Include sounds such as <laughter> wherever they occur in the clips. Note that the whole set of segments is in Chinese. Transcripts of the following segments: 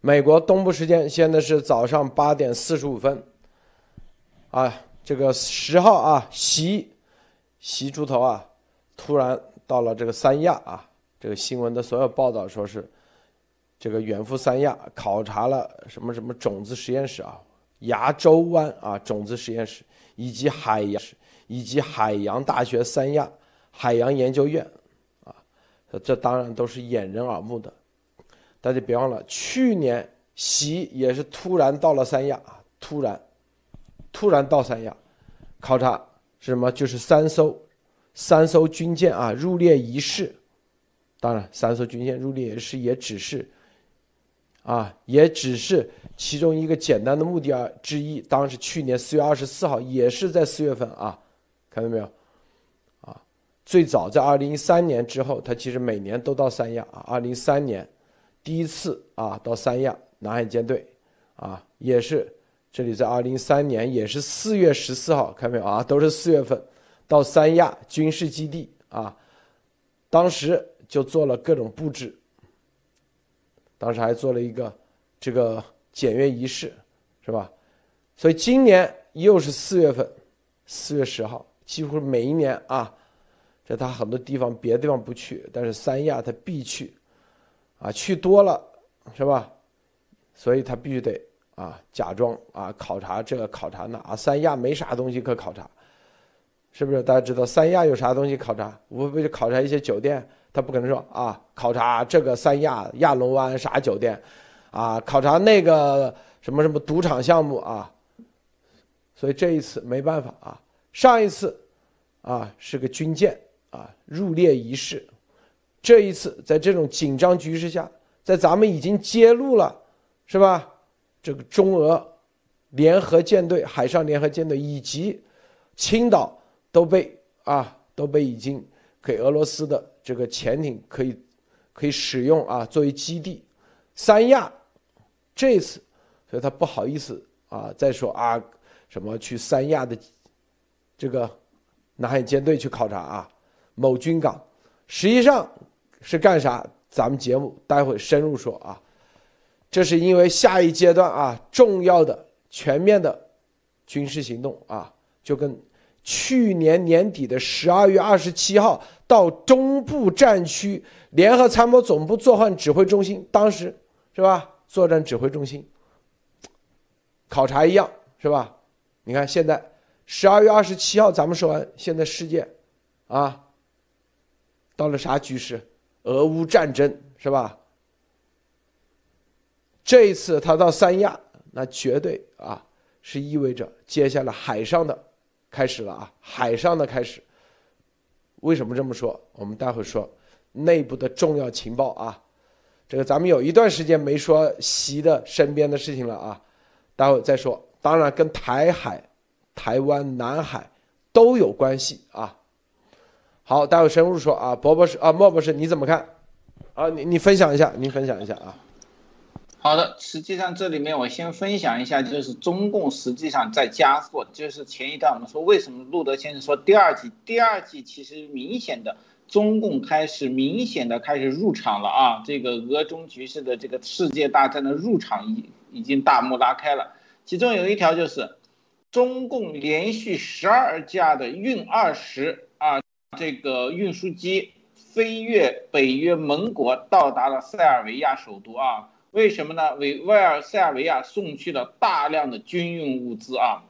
美国东部时间现在是早上八点四十五分，啊，这个十号啊，习习猪头啊，突然到了这个三亚啊，这个新闻的所有报道说是，这个远赴三亚考察了什么什么种子实验室啊，牙洲湾啊种子实验室以及海洋以及海洋大学三亚海洋研究院。啊这当然都是掩人耳目的，大家别忘了，去年习也是突然到了三亚啊，突然，突然到三亚考察是什么？就是三艘，三艘军舰啊入列仪式。当然，三艘军舰入列仪式也只是，啊，也只是其中一个简单的目的啊之一。当时去年四月二十四号，也是在四月份啊，看到没有？最早在二零一三年之后，他其实每年都到三亚啊。二零一三年第一次啊到三亚南海舰队啊，也是这里在二零一三年也是四月十四号，看没有啊？都是四月份到三亚军事基地啊，当时就做了各种布置，当时还做了一个这个检阅仪式，是吧？所以今年又是四月份，四月十号，几乎每一年啊。这他很多地方别的地方不去，但是三亚他必去，啊，去多了是吧？所以他必须得啊假装啊考察这个考察那啊。三亚没啥东西可考察，是不是？大家知道三亚有啥东西考察？无非就考察一些酒店，他不可能说啊考察这个三亚亚龙湾啥酒店，啊考察那个什么什么赌场项目啊。所以这一次没办法啊，上一次啊是个军舰。啊，入列仪式，这一次在这种紧张局势下，在咱们已经揭露了，是吧？这个中俄联合舰队、海上联合舰队以及青岛都被啊都被已经给俄罗斯的这个潜艇可以可以使用啊作为基地。三亚这次，所以他不好意思啊再说啊什么去三亚的这个南海舰队去考察啊。某军港，实际上是干啥？咱们节目待会深入说啊。这是因为下一阶段啊，重要的全面的军事行动啊，就跟去年年底的十二月二十七号到中部战区联合参谋总部作战指挥中心，当时是吧？作战指挥中心考察一样是吧？你看现在十二月二十七号咱们说完，现在世界啊。到了啥局势？俄乌战争是吧？这一次他到三亚，那绝对啊是意味着接下来海上的开始了啊，海上的开始。为什么这么说？我们待会说内部的重要情报啊。这个咱们有一段时间没说习的身边的事情了啊，待会再说。当然跟台海、台湾、南海都有关系啊。好，待会深入说啊，博博士啊，莫博士你怎么看？啊，你你分享一下，你分享一下啊。好的，实际上这里面我先分享一下，就是中共实际上在加速，就是前一段我们说为什么路德先生说第二季，第二季其实明显的中共开始明显的开始入场了啊，这个俄中局势的这个世界大战的入场已已经大幕拉开了，其中有一条就是中共连续十二架的运二十。这个运输机飞越北约盟国，到达了塞尔维亚首都啊？为什么呢？为为尔塞尔维亚送去了大量的军用物资啊，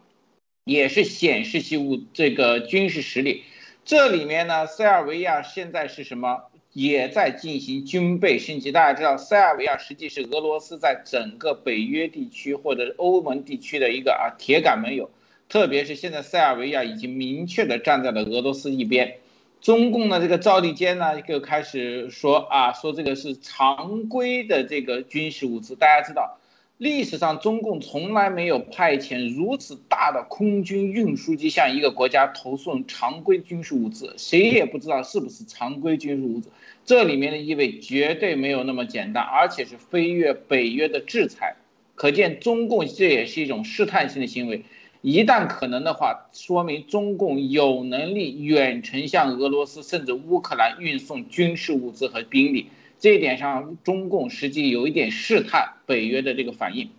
也是显示其物这个军事实力。这里面呢，塞尔维亚现在是什么？也在进行军备升级。大家知道，塞尔维亚实际是俄罗斯在整个北约地区或者欧盟地区的一个啊铁杆盟友，特别是现在塞尔维亚已经明确的站在了俄罗斯一边。中共的这个赵立坚呢，就开始说啊，说这个是常规的这个军事物资。大家知道，历史上中共从来没有派遣如此大的空军运输机向一个国家投送常规军事物资，谁也不知道是不是常规军事物资。这里面的意味绝对没有那么简单，而且是飞越北约的制裁，可见中共这也是一种试探性的行为。一旦可能的话，说明中共有能力远程向俄罗斯甚至乌克兰运送军事物资和兵力，这一点上，中共实际有一点试探北约的这个反应。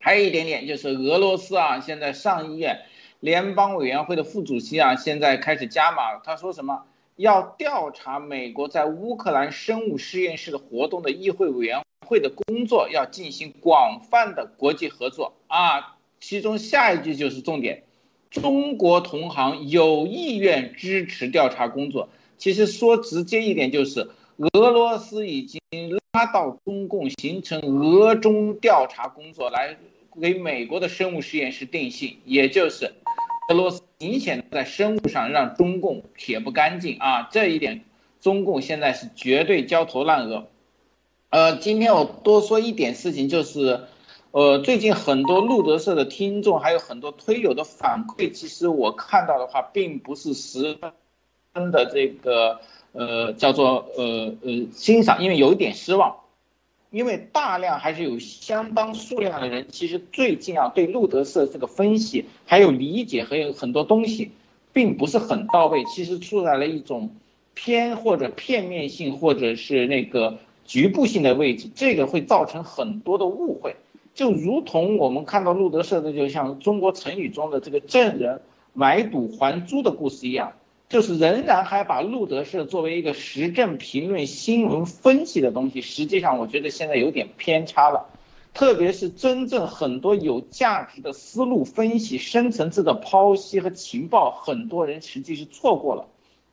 还有一点点就是俄罗斯啊，现在上议院联邦委员会的副主席啊，现在开始加码，他说什么要调查美国在乌克兰生物实验室的活动的议会委员会的工作，要进行广泛的国际合作啊。其中下一句就是重点，中国同行有意愿支持调查工作。其实说直接一点就是，俄罗斯已经拉到中共形成俄中调查工作来给美国的生物实验室定性，也就是俄罗斯明显在生物上让中共撇不干净啊！这一点，中共现在是绝对焦头烂额。呃，今天我多说一点事情就是。呃，最近很多路德社的听众，还有很多推友的反馈，其实我看到的话，并不是十分的这个呃叫做呃呃欣赏，因为有一点失望，因为大量还是有相当数量的人，其实最近啊对路德社这个分析还有理解，还有很多东西，并不是很到位，其实处在了一种偏或者片面性，或者是那个局部性的位置，这个会造成很多的误会。就如同我们看到路德社的，就像中国成语中的这个证人买椟还珠的故事一样，就是仍然还把路德社作为一个时政评论、新闻分析的东西。实际上，我觉得现在有点偏差了，特别是真正很多有价值的思路分析、深层次的剖析和情报，很多人实际是错过了，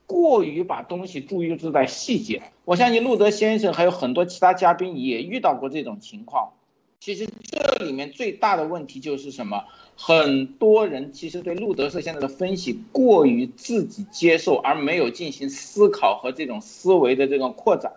过于把东西注意在细节。我相信路德先生还有很多其他嘉宾也遇到过这种情况。其实这里面最大的问题就是什么？很多人其实对路德社现在的分析过于自己接受，而没有进行思考和这种思维的这种扩展。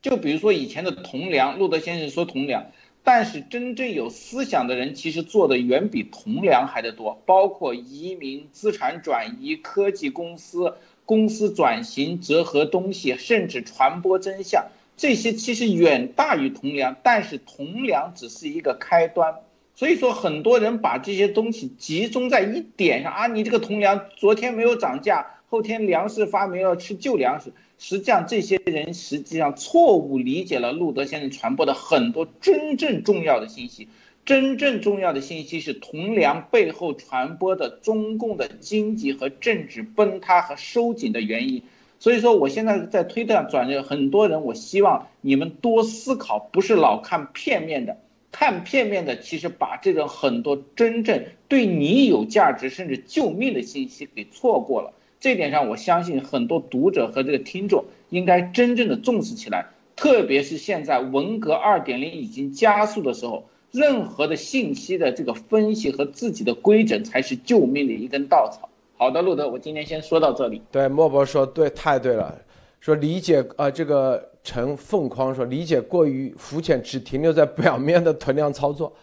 就比如说以前的同梁，路德先生说同梁，但是真正有思想的人其实做的远比同梁还得多，包括移民、资产转移、科技公司、公司转型、折合东西，甚至传播真相。这些其实远大于铜梁，但是铜梁只是一个开端。所以说，很多人把这些东西集中在一点上啊，你这个铜梁昨天没有涨价，后天粮食发霉了吃旧粮食。实际上，这些人实际上错误理解了路德先生传播的很多真正重要的信息。真正重要的信息是铜梁背后传播的中共的经济和政治崩塌和收紧的原因。所以说，我现在在推特上转的很多人，我希望你们多思考，不是老看片面的，看片面的，其实把这种很多真正对你有价值甚至救命的信息给错过了。这点上，我相信很多读者和这个听众应该真正的重视起来，特别是现在文革二点零已经加速的时候，任何的信息的这个分析和自己的规整才是救命的一根稻草。好的，路德，我今天先说到这里。对，莫博说对，太对了。说理解啊，这个陈凤匡说理解过于肤浅，只停留在表面的囤量操作。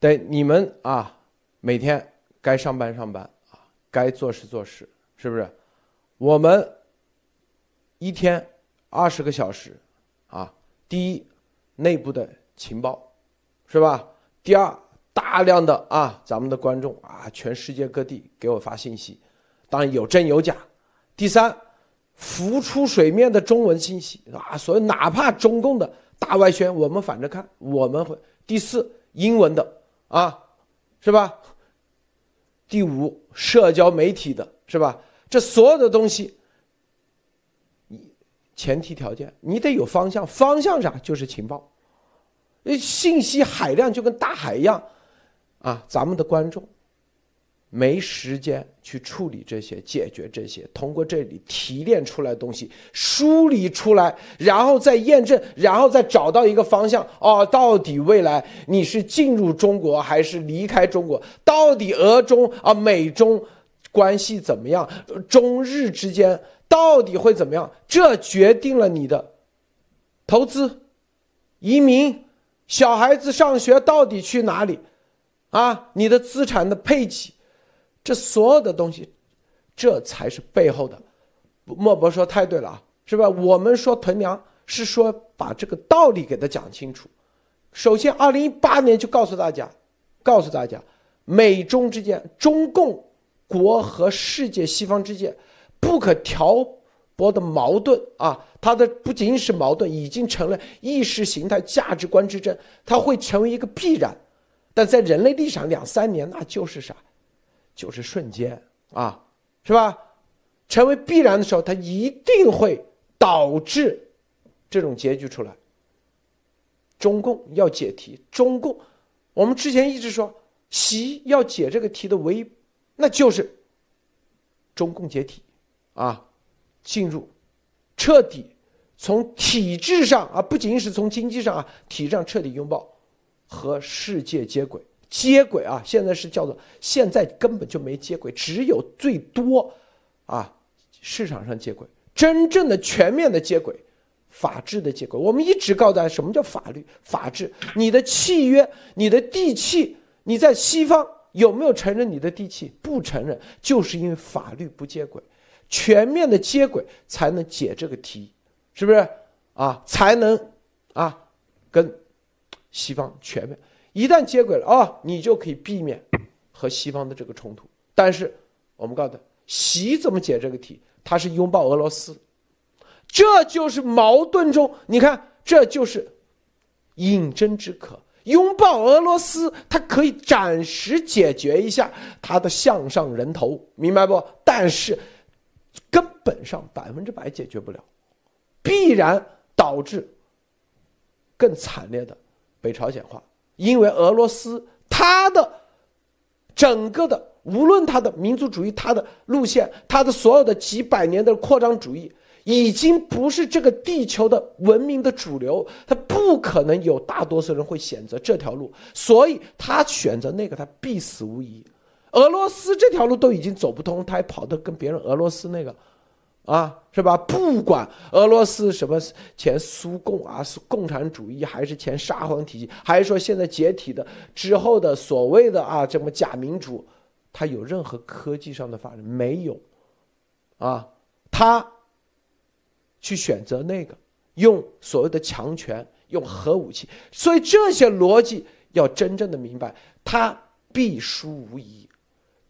对，你们啊，每天该上班上班啊，该做事做事，是不是？我们一天二十个小时啊，第一，内部的情报，是吧？第二。大量的啊，咱们的观众啊，全世界各地给我发信息，当然有真有假。第三，浮出水面的中文信息啊，所以哪怕中共的大外宣，我们反着看，我们会。第四，英文的啊，是吧？第五，社交媒体的是吧？这所有的东西，你前提条件，你得有方向，方向啥？就是情报，信息海量就跟大海一样。啊，咱们的观众没时间去处理这些、解决这些，通过这里提炼出来东西，梳理出来，然后再验证，然后再找到一个方向。哦，到底未来你是进入中国还是离开中国？到底俄中啊、美中关系怎么样？中日之间到底会怎么样？这决定了你的投资、移民、小孩子上学到底去哪里？啊，你的资产的配给，这所有的东西，这才是背后的。莫博说太对了啊，是吧？我们说囤粮是说把这个道理给他讲清楚。首先，二零一八年就告诉大家，告诉大家，美中之间，中共国和世界西方之间不可调波的矛盾啊，它的不仅仅是矛盾，已经成了意识形态、价值观之争，它会成为一个必然。但在人类历史上，两三年那就是啥，就是瞬间啊，是吧？成为必然的时候，它一定会导致这种结局出来。中共要解题，中共，我们之前一直说，习要解这个题的唯一，那就是中共解体，啊，进入彻底从体制上啊，不仅仅是从经济上啊，体制上彻底拥抱和世界接轨，接轨啊，现在是叫做现在根本就没接轨，只有最多啊市场上接轨，真正的全面的接轨。法治的结果，我们一直告诉大家，什么叫法律、法治？你的契约、你的地契，你在西方有没有承认你的地契？不承认，就是因为法律不接轨，全面的接轨才能解这个题，是不是？啊，才能啊，跟西方全面。一旦接轨了啊，你就可以避免和西方的这个冲突。但是我们告诉他，习怎么解这个题？他是拥抱俄罗斯。这就是矛盾中，你看，这就是饮鸩止渴。拥抱俄罗斯，它可以暂时解决一下他的项上人头，明白不？但是根本上百分之百解决不了，必然导致更惨烈的北朝鲜化。因为俄罗斯它的整个的，无论它的民族主义、它的路线、它的所有的几百年的扩张主义。已经不是这个地球的文明的主流，它不可能有大多数人会选择这条路，所以他选择那个，他必死无疑。俄罗斯这条路都已经走不通，他还跑到跟别人俄罗斯那个，啊，是吧？不管俄罗斯什么前苏共啊，共产主义还是前沙皇体系，还是说现在解体的之后的所谓的啊这么假民主，他有任何科技上的发展没有？啊，他。去选择那个，用所谓的强权，用核武器，所以这些逻辑要真正的明白，他必输无疑，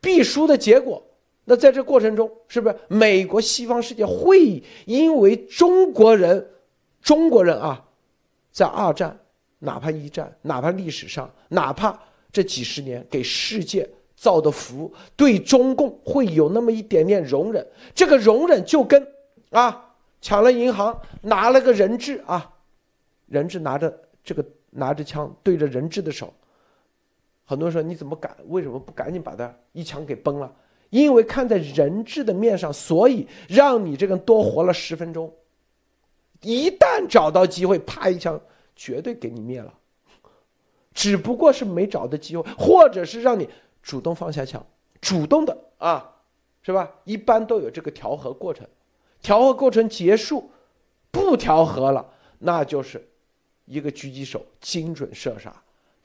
必输的结果。那在这过程中，是不是美国西方世界会因为中国人，中国人啊，在二战，哪怕一战，哪怕历史上，哪怕这几十年给世界造的福，对中共会有那么一点点容忍？这个容忍就跟啊。抢了银行，拿了个人质啊，人质拿着这个拿着枪对着人质的手，很多人说你怎么敢？为什么不赶紧把他一枪给崩了？因为看在人质的面上，所以让你这个多活了十分钟。一旦找到机会，啪一枪，绝对给你灭了。只不过是没找到机会，或者是让你主动放下枪，主动的啊，是吧？一般都有这个调和过程。调和过程结束，不调和了，那就是一个狙击手精准射杀，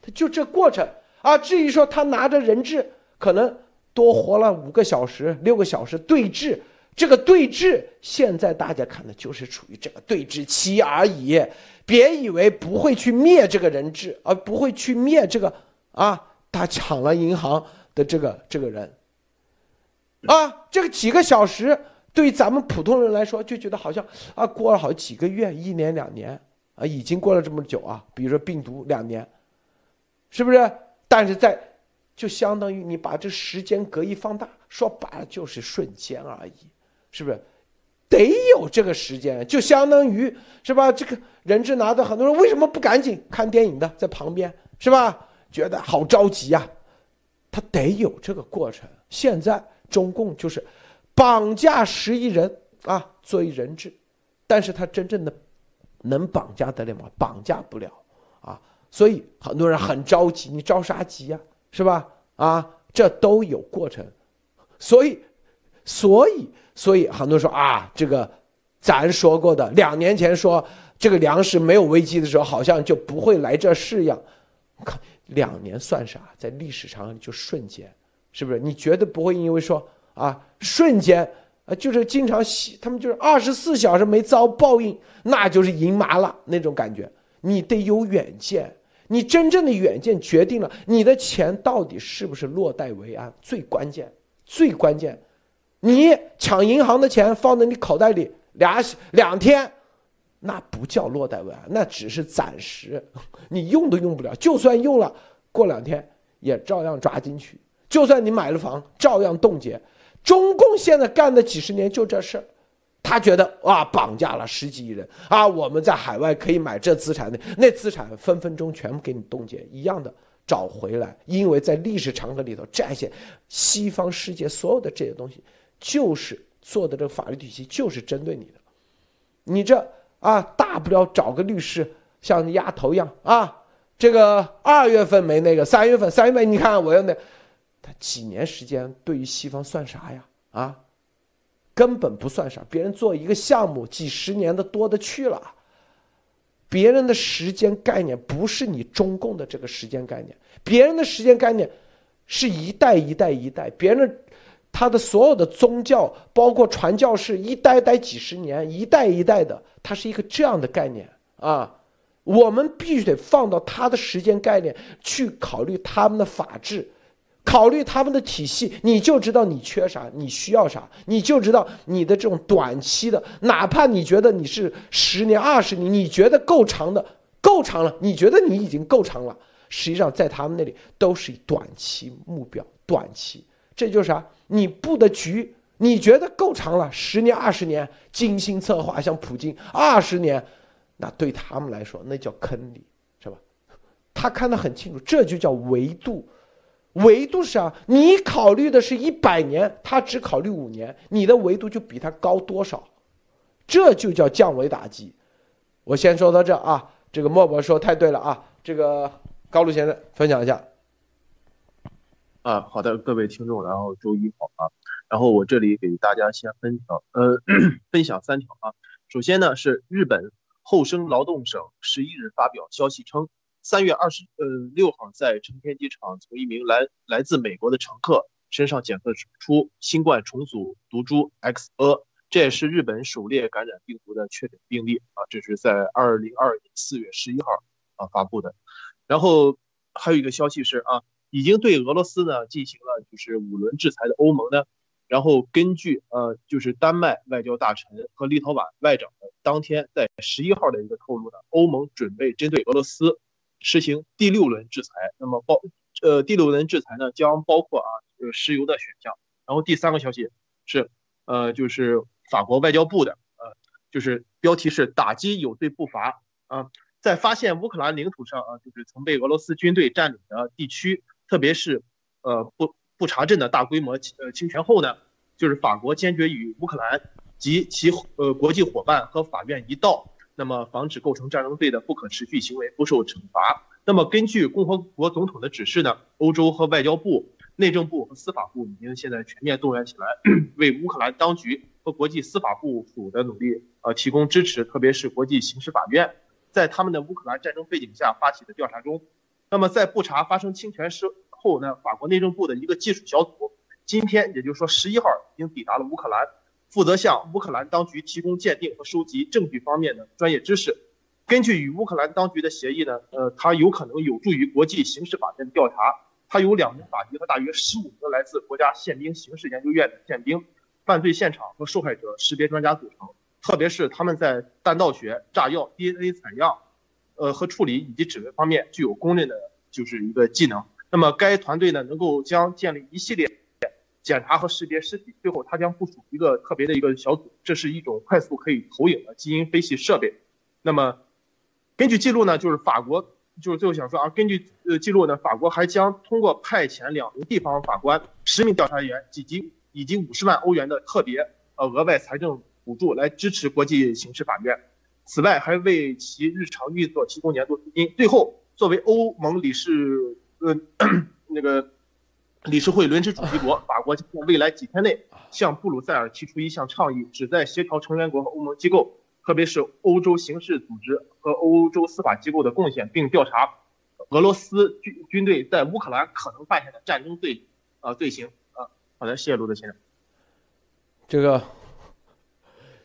他就这过程啊。至于说他拿着人质，可能多活了五个小时、六个小时对峙，这个对峙现在大家看的就是处于这个对峙期而已。别以为不会去灭这个人质，而不会去灭这个啊，他抢了银行的这个这个人啊，这个几个小时。对咱们普通人来说，就觉得好像啊，过了好几个月、一年、两年啊，已经过了这么久啊。比如说病毒两年，是不是？但是在就相当于你把这时间隔一放大，说白了就是瞬间而已，是不是？得有这个时间，就相当于是吧？这个人质拿的，很多人为什么不赶紧看电影的在旁边是吧？觉得好着急呀，他得有这个过程。现在中共就是。绑架十亿人啊，作为人质，但是他真正的能绑架得了吗？绑架不了啊，所以很多人很着急，你着啥急呀？是吧？啊，这都有过程，所以，所以，所以很多人说啊，这个咱说过的，两年前说这个粮食没有危机的时候，好像就不会来这事一样。我靠，两年算啥？在历史上就瞬间，是不是？你绝对不会因为说。啊，瞬间啊，就是经常，他们就是二十四小时没遭报应，那就是赢麻了那种感觉。你得有远见，你真正的远见决定了你的钱到底是不是落袋为安。最关键，最关键，你抢银行的钱放在你口袋里，俩两天，那不叫落袋为安，那只是暂时，你用都用不了。就算用了，过两天也照样抓进去。就算你买了房，照样冻结。中共现在干的几十年就这事儿，他觉得哇，绑架了十几亿人啊，我们在海外可以买这资产那那资产分分钟全部给你冻结，一样的找回来。因为在历史长河里头，这些西方世界所有的这些东西，就是做的这个法律体系就是针对你的。你这啊，大不了找个律师，像丫头一样啊，这个二月份没那个，三月份三月份你看我要那。他几年时间对于西方算啥呀？啊，根本不算啥。别人做一个项目几十年的多的去了，别人的时间概念不是你中共的这个时间概念，别人的时间概念是一代一代一代，别人他的所有的宗教包括传教士一代代几十年，一代一代的，它是一个这样的概念啊。我们必须得放到他的时间概念去考虑他们的法治。考虑他们的体系，你就知道你缺啥，你需要啥，你就知道你的这种短期的，哪怕你觉得你是十年、二十年，你觉得够长的，够长了，你觉得你已经够长了，实际上在他们那里都是短期目标，短期，这就是啥？你布的局，你觉得够长了，十年、二十年，精心策划，像普京二十年，那对他们来说那叫坑里，是吧？他看得很清楚，这就叫维度。维度是啊，你考虑的是一百年，他只考虑五年，你的维度就比他高多少？这就叫降维打击。我先说到这啊，这个莫博说太对了啊，这个高露先生分享一下。啊，好的，各位听众，然后周一好啊，然后我这里给大家先分享，呃，<clears throat> 分享三条啊。首先呢是日本厚生劳动省十一日发表消息称。三月二十呃六号，在成田机场，从一名来来自美国的乘客身上检测出新冠重组毒株 XA，这也是日本首例感染病毒的确诊病例啊。这是在二零二二年四月十一号啊发布的。然后还有一个消息是啊，已经对俄罗斯呢进行了就是五轮制裁的欧盟呢，然后根据呃就是丹麦外交大臣和立陶宛外长的当天在十一号的一个透露呢，欧盟准备针对俄罗斯。实行第六轮制裁，那么包呃第六轮制裁呢将包括啊呃石油的选项，然后第三个消息是呃就是法国外交部的呃就是标题是打击有罪不罚啊，在发现乌克兰领土上啊就是曾被俄罗斯军队占领的地区，特别是呃不不查镇的大规模呃侵权后呢，就是法国坚决与乌克兰及其呃国际伙伴和法院一道。那么，防止构成战争罪的不可持续行为不受惩罚。那么，根据共和国总统的指示呢，欧洲和外交部、内政部和司法部已经现在全面动员起来，为乌克兰当局和国际司法部署的努力呃提供支持。特别是国际刑事法院，在他们的乌克兰战争背景下发起的调查中，那么在布查发生侵权事后呢，法国内政部的一个技术小组今天，也就是说十一号已经抵达了乌克兰。负责向乌克兰当局提供鉴定和收集证据方面的专业知识。根据与乌克兰当局的协议呢，呃，它有可能有助于国际刑事法院的调查。它由两名法医和大约十五个来自国家宪兵刑事研究院的宪兵、犯罪现场和受害者识别专家组成。特别是他们在弹道学、炸药、DNA 采样，呃和处理以及指纹方面具有公认的就是一个技能。那么该团队呢，能够将建立一系列。检查和识别尸体，最后他将部署一个特别的一个小组，这是一种快速可以投影的基因分析设备。那么，根据记录呢，就是法国，就是最后想说啊，根据呃记录呢，法国还将通过派遣两名地方法官、十名调查员以及以及五十万欧元的特别呃额外财政补助来支持国际刑事法院。此外，还为其日常运作提供年度资金。最后，作为欧盟理事呃 <clears throat> 那个。理事会轮值主席国法国将在未来几天内向布鲁塞尔提出一项倡议，旨在协调成员国和欧盟机构，特别是欧洲刑事组织和欧洲司法机构的贡献，并调查俄罗斯军军队在乌克兰可能犯下的战争罪呃罪行。啊，好的，谢谢卢德先生。这个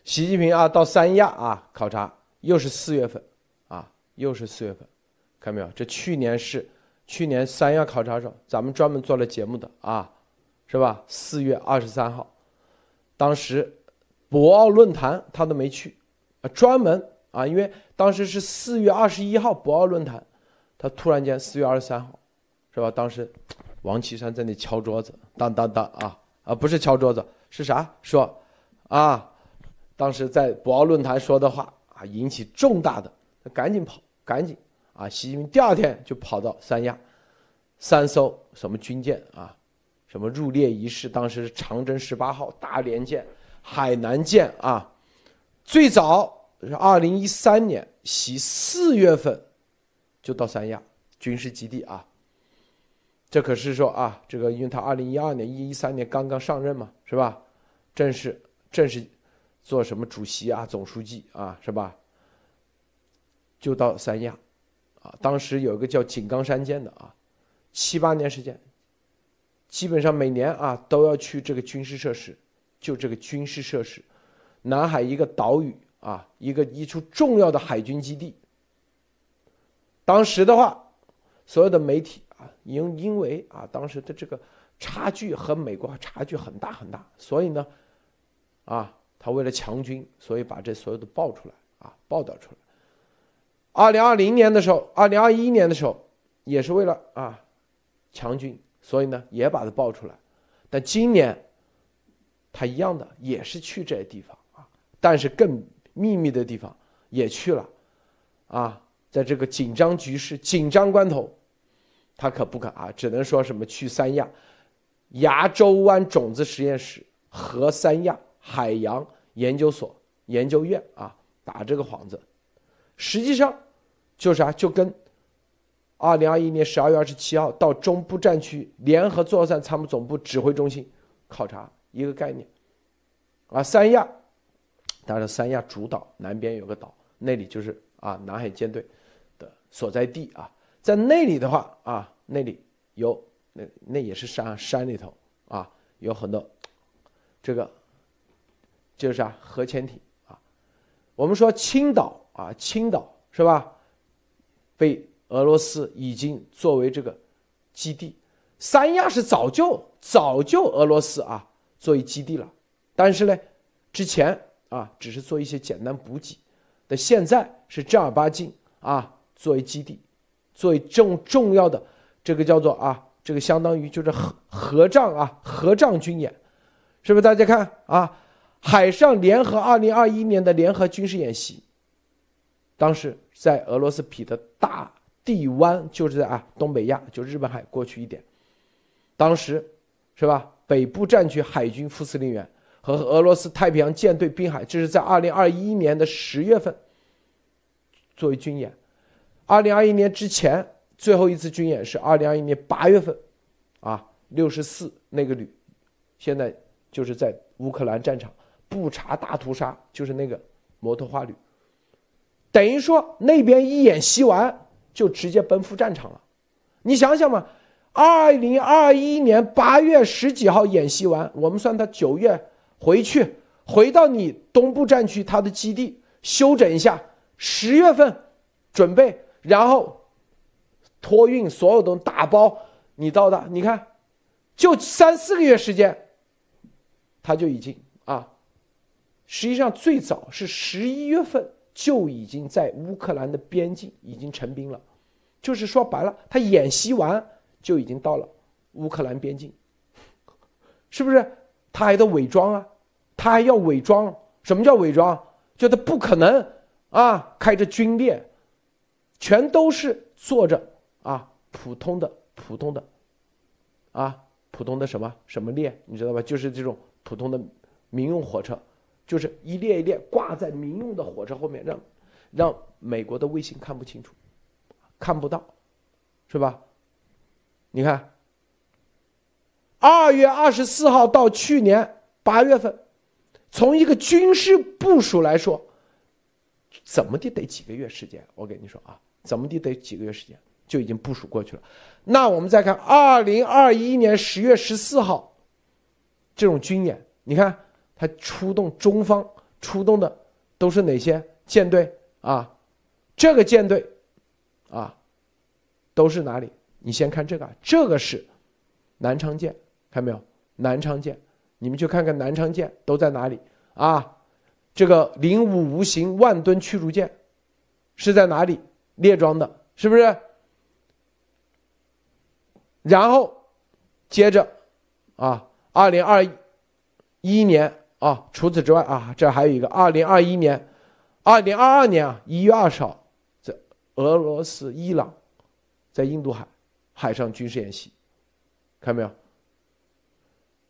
习近平啊，到三亚啊考察，又是四月份啊，又是四月份，看到没有？这去年是。去年三亚考察时候，咱们专门做了节目的啊，是吧？四月二十三号，当时博鳌论坛他都没去，啊，专门啊，因为当时是四月二十一号博鳌论坛，他突然间四月二十三号，是吧？当时王岐山在那敲桌子，当当当啊啊，不是敲桌子，是啥？说啊，当时在博鳌论坛说的话啊，引起重大的，赶紧跑，赶紧啊！习近平第二天就跑到三亚，三艘什么军舰啊，什么入列仪式，当时是长征十八号、大连舰。海南舰啊，最早是二零一三年，习四月份就到三亚军事基地啊。这可是说啊，这个因为他二零一二年、一一三年刚刚上任嘛，是吧？正式正式做什么主席啊、总书记啊，是吧？就到三亚当时有一个叫井冈山舰的啊，七八年时间，基本上每年啊都要去这个军事设施。就这个军事设施，南海一个岛屿啊，一个一处重要的海军基地。当时的话，所有的媒体啊，因因为啊，当时的这个差距和美国差距很大很大，所以呢，啊，他为了强军，所以把这所有的报出来啊，报道出来。二零二零年的时候，二零二一年的时候，也是为了啊强军，所以呢也把它爆出来。但今年。他一样的也是去这些地方啊，但是更秘密的地方也去了，啊，在这个紧张局势、紧张关头，他可不敢啊，只能说什么去三亚、牙洲湾种子实验室和三亚海洋研究所研究院啊打这个幌子，实际上就是啥，就跟二零二一年十二月二十七号到中部战区联合作战参谋总部指挥中心考察。一个概念，啊，三亚，当然三亚主岛南边有个岛，那里就是啊南海舰队的所在地啊，在那里的话啊，那里有那那也是山山里头啊，有很多这个就是啊核潜艇啊，我们说青岛啊，青岛是吧？被俄罗斯已经作为这个基地，三亚是早就早就俄罗斯啊。作为基地了，但是呢，之前啊只是做一些简单补给，但现在是正儿八经啊作为基地，作为重重要的这个叫做啊这个相当于就是合合仗啊合仗军演，是不是？大家看啊，海上联合二零二一年的联合军事演习，当时在俄罗斯比的大地湾，就是在啊东北亚，就日本海过去一点，当时是吧？北部战区海军副司令员和俄罗斯太平洋舰队滨海，这是在二零二一年的十月份作为军演。二零二一年之前最后一次军演是二零二一年八月份，啊，六十四那个旅，现在就是在乌克兰战场布查大屠杀，就是那个摩托化旅，等于说那边一演习完就直接奔赴战场了，你想想嘛。二零二一年八月十几号演习完，我们算他九月回去，回到你东部战区他的基地休整一下。十月份准备，然后托运所有东西打包，你到的，你看，就三四个月时间，他就已经啊，实际上最早是十一月份就已经在乌克兰的边境已经成兵了，就是说白了，他演习完。就已经到了乌克兰边境，是不是？他还得伪装啊，他还要伪装。什么叫伪装？就他不可能啊，开着军列，全都是坐着啊，普通的、普通的，啊，普通的什么什么列，你知道吧？就是这种普通的民用火车，就是一列一列挂在民用的火车后面，让让美国的卫星看不清楚，看不到，是吧？你看，二月二十四号到去年八月份，从一个军事部署来说，怎么的得几个月时间？我跟你说啊，怎么的得几个月时间就已经部署过去了。那我们再看二零二一年十月十四号，这种军演，你看他出动中方出动的都是哪些舰队啊？这个舰队啊，都是哪里？你先看这个，这个是南昌舰，看没有？南昌舰，你们去看看南昌舰都在哪里啊？这个零五无形万吨驱逐舰是在哪里列装的？是不是？然后接着啊，二零二一年啊，除此之外啊，这还有一个二零二一年、二零二二年啊一月二十号，在俄罗斯、伊朗在印度海海上军事演习，看到没有？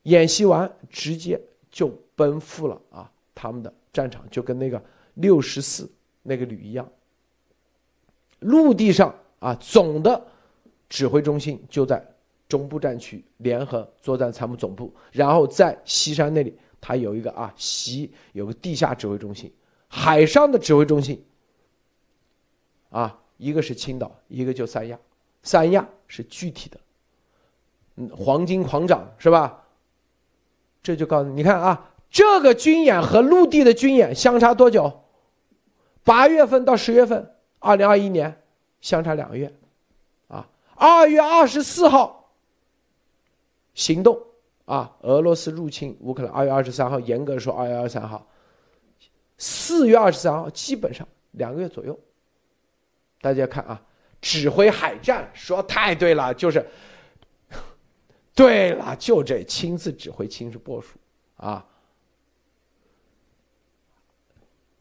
演习完直接就奔赴了啊，他们的战场就跟那个六十四那个旅一样。陆地上啊，总的指挥中心就在中部战区联合作战参谋总部，然后在西山那里，它有一个啊西有个地下指挥中心，海上的指挥中心啊，一个是青岛，一个就三亚，三亚是具体的，嗯，黄金狂涨是吧？这就告诉你，你看啊，这个军演和陆地的军演相差多久？八月份到十月份，二零二一年相差两个月，啊，二月二十四号行动啊，俄罗斯入侵乌克兰，二月二十三号，严格说二月二十三号，四月二十三号基本上两个月左右。大家看啊，指挥海战说太对了，就是。对了，就这亲自指挥、亲自部署啊！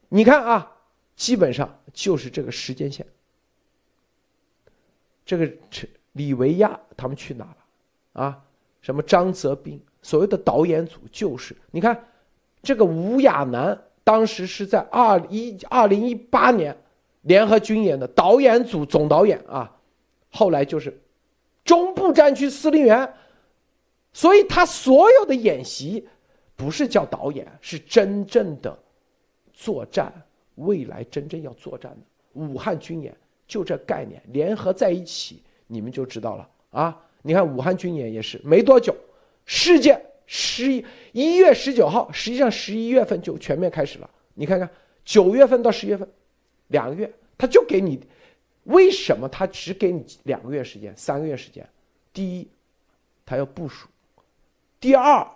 你看啊，基本上就是这个时间线。这个李维亚他们去哪了？啊，什么张泽斌，所谓的导演组就是你看，这个吴亚楠当时是在二一二零一八年联合军演的导演组总导演啊，后来就是中部战区司令员。所以他所有的演习，不是叫导演，是真正的作战。未来真正要作战的武汉军演，就这概念联合在一起，你们就知道了啊！你看武汉军演也是没多久，世界十一一月十九号，实际上十一月份就全面开始了。你看看九月份到十月份，两个月，他就给你，为什么他只给你两个月时间、三个月时间？第一，他要部署。第二，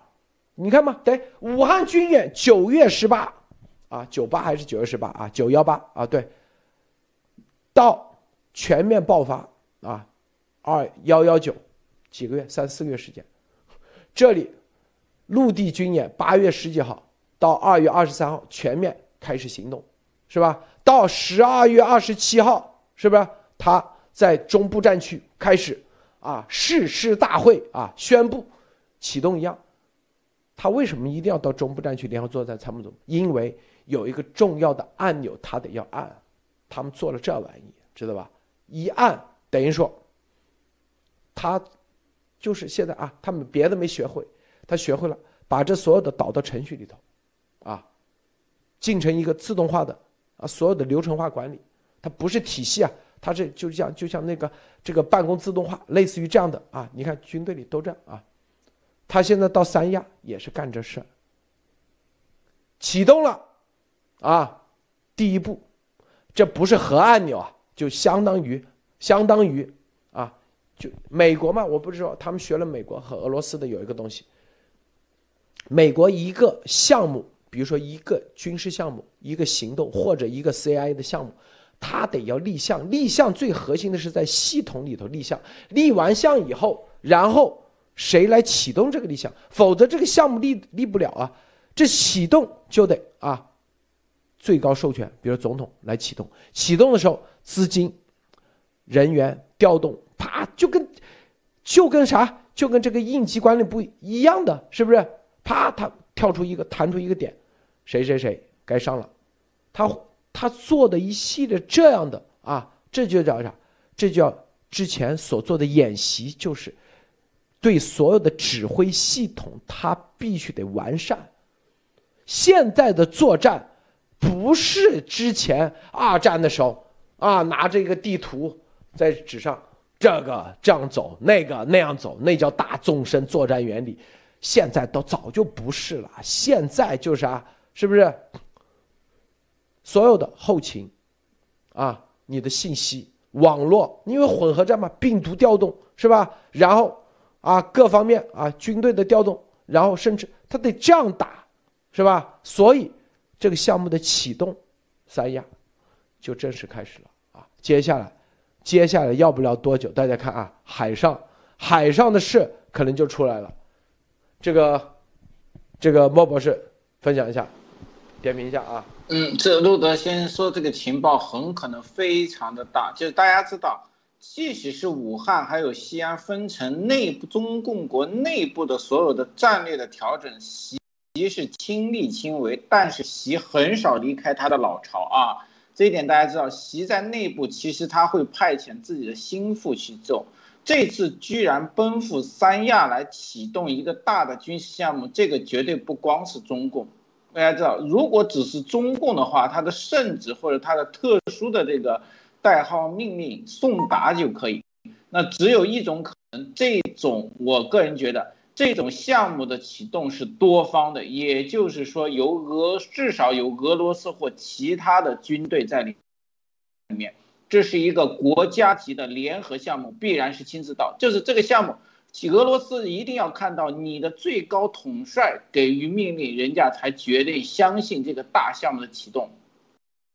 你看嘛，对，武汉军演九月十八，啊，九八还是九月十八啊？九幺八啊，对，到全面爆发啊，二幺幺九，几个月，三四个月时间。这里陆地军演八月十几号到二月二十三号全面开始行动，是吧？到十二月二十七号，是不是他在中部战区开始啊誓师大会啊宣布。启动一样，他为什么一定要到中部战区联合作战参谋总？因为有一个重要的按钮，他得要按。他们做了这玩意，知道吧？一按等于说，他就是现在啊，他们别的没学会，他学会了把这所有的导到程序里头，啊，进成一个自动化的啊，所有的流程化管理，它不是体系啊，它是就像就像那个这个办公自动化，类似于这样的啊。你看军队里都这样啊。他现在到三亚也是干这事启动了，啊，第一步，这不是核按钮啊，就相当于相当于，就美国嘛，我不知道他们学了美国和俄罗斯的有一个东西，美国一个项目，比如说一个军事项目、一个行动或者一个 CIA 的项目，它得要立项，立项最核心的是在系统里头立项，立完项以后，然后。谁来启动这个立项？否则这个项目立立不了啊！这启动就得啊，最高授权，比如总统来启动。启动的时候，资金、人员调动，啪，就跟就跟啥，就跟这个应急管理部一样的，是不是？啪，他跳出一个，弹出一个点，谁谁谁该上了。他他做的一系列这样的啊，这就叫啥？这叫之前所做的演习，就是。对所有的指挥系统，它必须得完善。现在的作战不是之前二战的时候啊，拿着一个地图在纸上，这个这样走，那个那样走，那叫大纵深作战原理。现在都早就不是了，现在就是啊，是不是？所有的后勤，啊，你的信息网络，因为混合战嘛，病毒调动是吧？然后。啊，各方面啊，军队的调动，然后甚至他得这样打，是吧？所以这个项目的启动，三亚就正式开始了啊。接下来，接下来要不了多久，大家看啊，海上海上的事可能就出来了。这个这个莫博士分享一下，点评一下啊。嗯，这路德先生说这个情报很可能非常的大，就是大家知道。即使是武汉还有西安分成内部，中共国内部的所有的战略的调整，习是亲力亲为，但是习很少离开他的老巢啊。这一点大家知道，习在内部其实他会派遣自己的心腹去做。这次居然奔赴三亚来启动一个大的军事项目，这个绝对不光是中共。大家知道，如果只是中共的话，他的圣旨或者他的特殊的这个。代号命令送达就可以，那只有一种可能，这种我个人觉得这种项目的启动是多方的，也就是说由俄至少有俄罗斯或其他的军队在里面，这是一个国家级的联合项目，必然是亲自到，就是这个项目，俄罗斯一定要看到你的最高统帅给予命令，人家才绝对相信这个大项目的启动，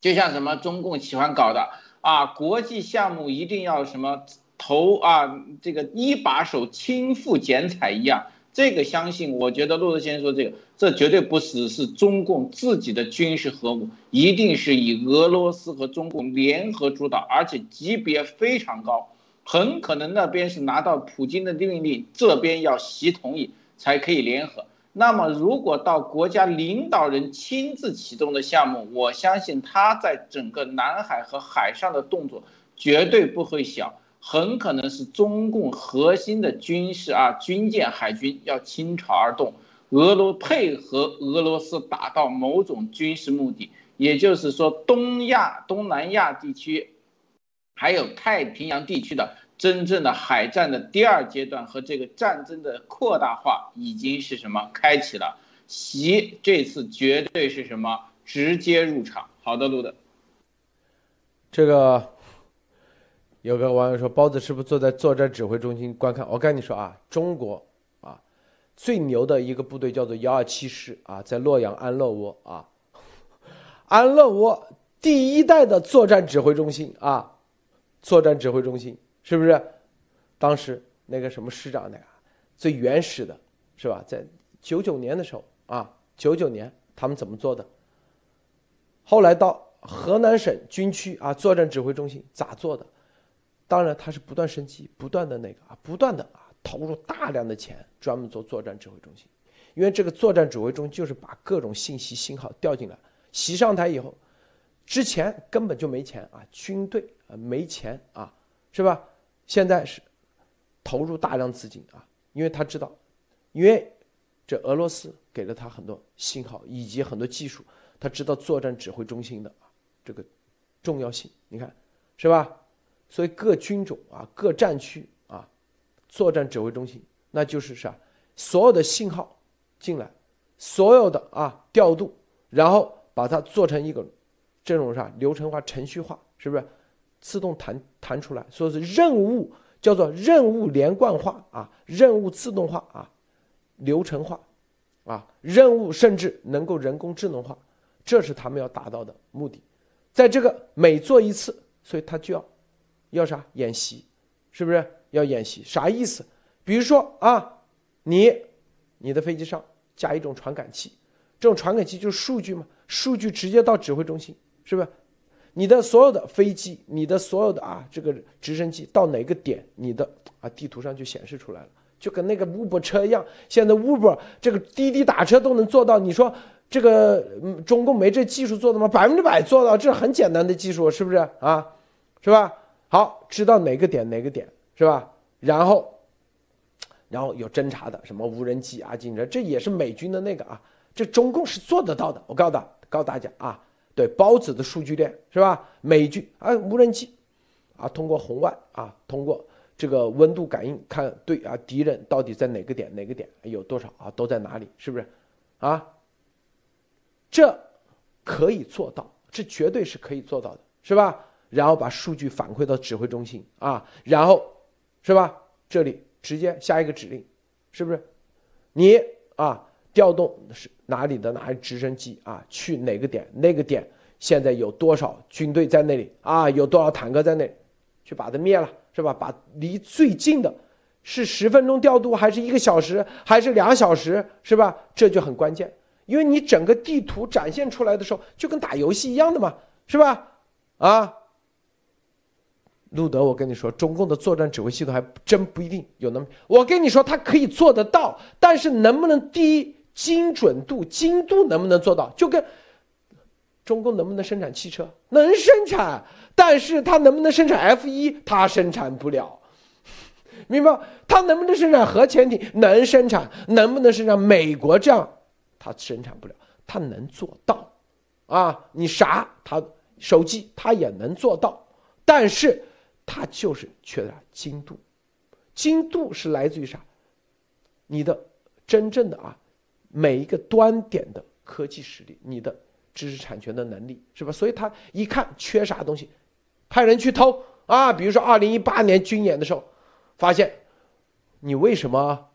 就像什么中共喜欢搞的。啊，国际项目一定要什么投啊，这个一把手亲赴剪彩一样，这个相信，我觉得陆德先生说这个，这绝对不只是中共自己的军事核武，一定是以俄罗斯和中共联合主导，而且级别非常高，很可能那边是拿到普京的命令，这边要习同意才可以联合。那么，如果到国家领导人亲自启动的项目，我相信他在整个南海和海上的动作绝对不会小，很可能是中共核心的军事啊军舰、海军要倾巢而动，俄罗配合俄罗斯达到某种军事目的，也就是说，东亚、东南亚地区，还有太平洋地区的。真正的海战的第二阶段和这个战争的扩大化已经是什么开启了？习这次绝对是什么直接入场？好的，路的。这个有个网友说，包子是不是坐在作战指挥中心观看？我跟你说啊，中国啊最牛的一个部队叫做幺二七师啊，在洛阳安乐窝啊，<laughs> 安乐窝第一代的作战指挥中心啊，作战指挥中心。是不是？当时那个什么师长那个最原始的，是吧？在九九年的时候啊，九九年他们怎么做的？后来到河南省军区啊，作战指挥中心咋做的？当然，他是不断升级，不断的那个啊，不断的啊，投入大量的钱，专门做作战指挥中心。因为这个作战指挥中心就是把各种信息信号调进来。习上台以后，之前根本就没钱啊，军队啊没钱啊，是吧？现在是投入大量资金啊，因为他知道，因为这俄罗斯给了他很多信号以及很多技术，他知道作战指挥中心的这个重要性。你看，是吧？所以各军种啊、各战区啊，作战指挥中心那就是啥？所有的信号进来，所有的啊调度，然后把它做成一个这种啥流程化、程序化，是不是？自动弹弹出来，说是任务叫做任务连贯化啊，任务自动化啊，流程化，啊，任务甚至能够人工智能化，这是他们要达到的目的。在这个每做一次，所以他就要要啥演习，是不是要演习？啥意思？比如说啊，你你的飞机上加一种传感器，这种传感器就是数据嘛，数据直接到指挥中心，是不是？你的所有的飞机，你的所有的啊，这个直升机到哪个点，你的啊地图上就显示出来了，就跟那个 Uber 车一样。现在 Uber 这个滴滴打车都能做到，你说这个中共没这技术做的吗？百分之百做到，这是很简单的技术，是不是啊？是吧？好，知道哪个点哪个点是吧？然后，然后有侦察的什么无人机啊、警车，这也是美军的那个啊，这中共是做得到的。我告诉大告诉大家啊。对包子的数据链是吧？美军啊，无人机，啊，通过红外啊，通过这个温度感应看对啊，敌人到底在哪个点哪个点有多少啊，都在哪里？是不是？啊，这可以做到，这绝对是可以做到的，是吧？然后把数据反馈到指挥中心啊，然后是吧？这里直接下一个指令，是不是？你啊，调动是哪里的哪里直升机啊，去哪个点那个点，现在有多少军队在那里啊，有多少坦克在那里，去把它灭了，是吧？把离最近的，是十分钟调度，还是一个小时，还是两小时，是吧？这就很关键，因为你整个地图展现出来的时候，就跟打游戏一样的嘛，是吧？啊。路德，我跟你说，中共的作战指挥系统还真不一定有那么。我跟你说，他可以做得到，但是能不能第一精准度、精度能不能做到？就跟中共能不能生产汽车，能生产，<laughs> 但是他能不能生产 F 一，他生产不了，明白？他能不能生产核潜艇？能生产，能不能生产美国这样？他生产不了，他能做到，啊，你啥？他手机他也能做到，但是。它就是缺的精度，精度是来自于啥？你的真正的啊，每一个端点的科技实力，你的知识产权的能力，是吧？所以他一看缺啥东西，派人去偷啊。比如说二零一八年军演的时候，发现你为什么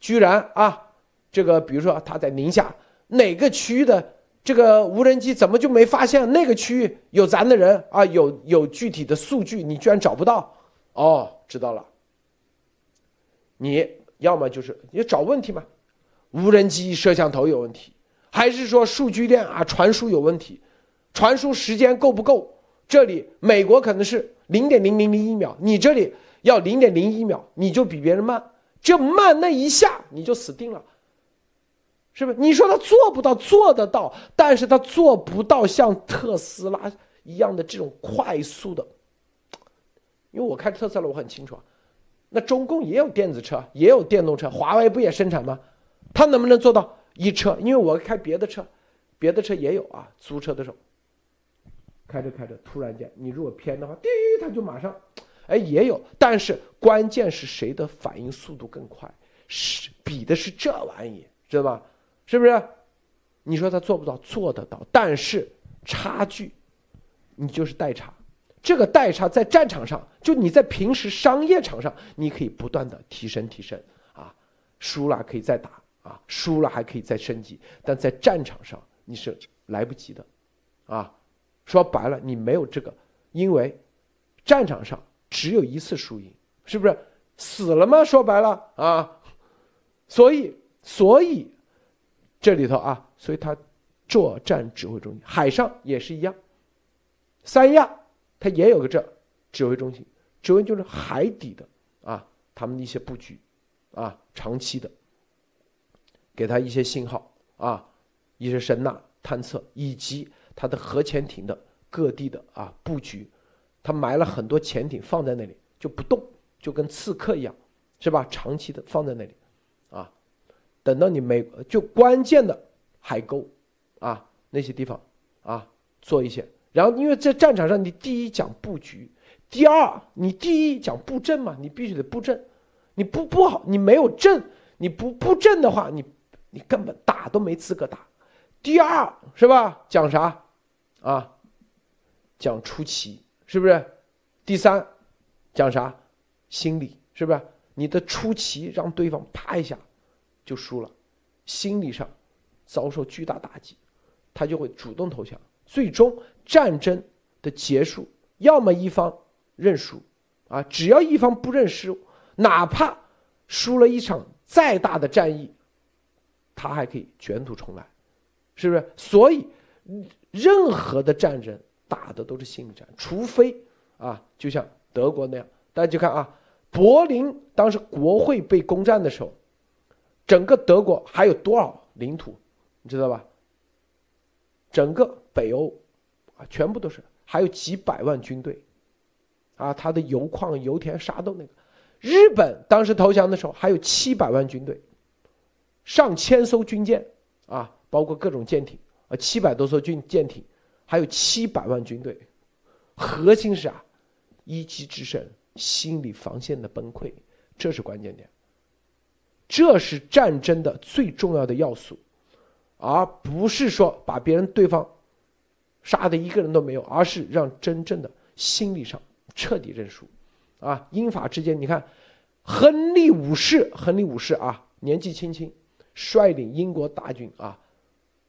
居然啊，这个比如说他在宁夏哪个区域的。这个无人机怎么就没发现那个区域有咱的人啊？有有具体的数据，你居然找不到？哦，知道了。你要么就是你找问题嘛，无人机摄像头有问题，还是说数据链啊传输有问题？传输时间够不够？这里美国可能是零点零零零一秒，你这里要零点零一秒，你就比别人慢，就慢那一下你就死定了。是不是？你说他做不到，做得到，但是他做不到像特斯拉一样的这种快速的。因为我开特斯拉，我很清楚啊。那中共也有电子车，也有电动车，华为不也生产吗？他能不能做到一车？因为我开别的车，别的车也有啊。租车的时候，开着开着，突然间你如果偏的话，滴，他就马上，哎，也有。但是关键是谁的反应速度更快？是比的是这玩意，知道吧？是不是？你说他做不到，做得到，但是差距，你就是代差。这个代差在战场上，就你在平时商业场上，你可以不断的提升提升啊，输了可以再打啊，输了还可以再升级。但在战场上你是来不及的，啊，说白了你没有这个，因为战场上只有一次输赢，是不是？死了吗？说白了啊，所以所以。这里头啊，所以它作战指挥中心，海上也是一样。三亚它也有个这指挥中心，指挥就是海底的啊，他们的一些布局啊，长期的，给他一些信号啊，一些声呐探测，以及它的核潜艇的各地的啊布局，他埋了很多潜艇放在那里就不动，就跟刺客一样，是吧？长期的放在那里。等到你没就关键的海沟，啊那些地方啊做一些，然后因为在战场上你第一讲布局，第二你第一讲布阵嘛，你必须得布阵，你不布好你没有阵，你不布阵的话，你你根本打都没资格打。第二是吧？讲啥啊？讲出奇是不是？第三讲啥？心理是不是？你的出奇让对方啪一下。就输了，心理上遭受巨大打击，他就会主动投降。最终战争的结束，要么一方认输，啊，只要一方不认输，哪怕输了一场再大的战役，他还可以卷土重来，是不是？所以任何的战争打的都是心理战，除非啊，就像德国那样，大家就看啊，柏林当时国会被攻占的时候。整个德国还有多少领土，你知道吧？整个北欧，啊，全部都是，还有几百万军队，啊，他的油矿、油田啥都那个。日本当时投降的时候还有七百万军队，上千艘军舰，啊，包括各种舰艇，啊，七百多艘军舰艇，还有七百万军队。核心是啊，一击制胜，心理防线的崩溃，这是关键点。这是战争的最重要的要素，而不是说把别人对方杀的一个人都没有，而是让真正的心理上彻底认输。啊，英法之间，你看，亨利五世，亨利五世啊，年纪轻轻，率领英国大军啊，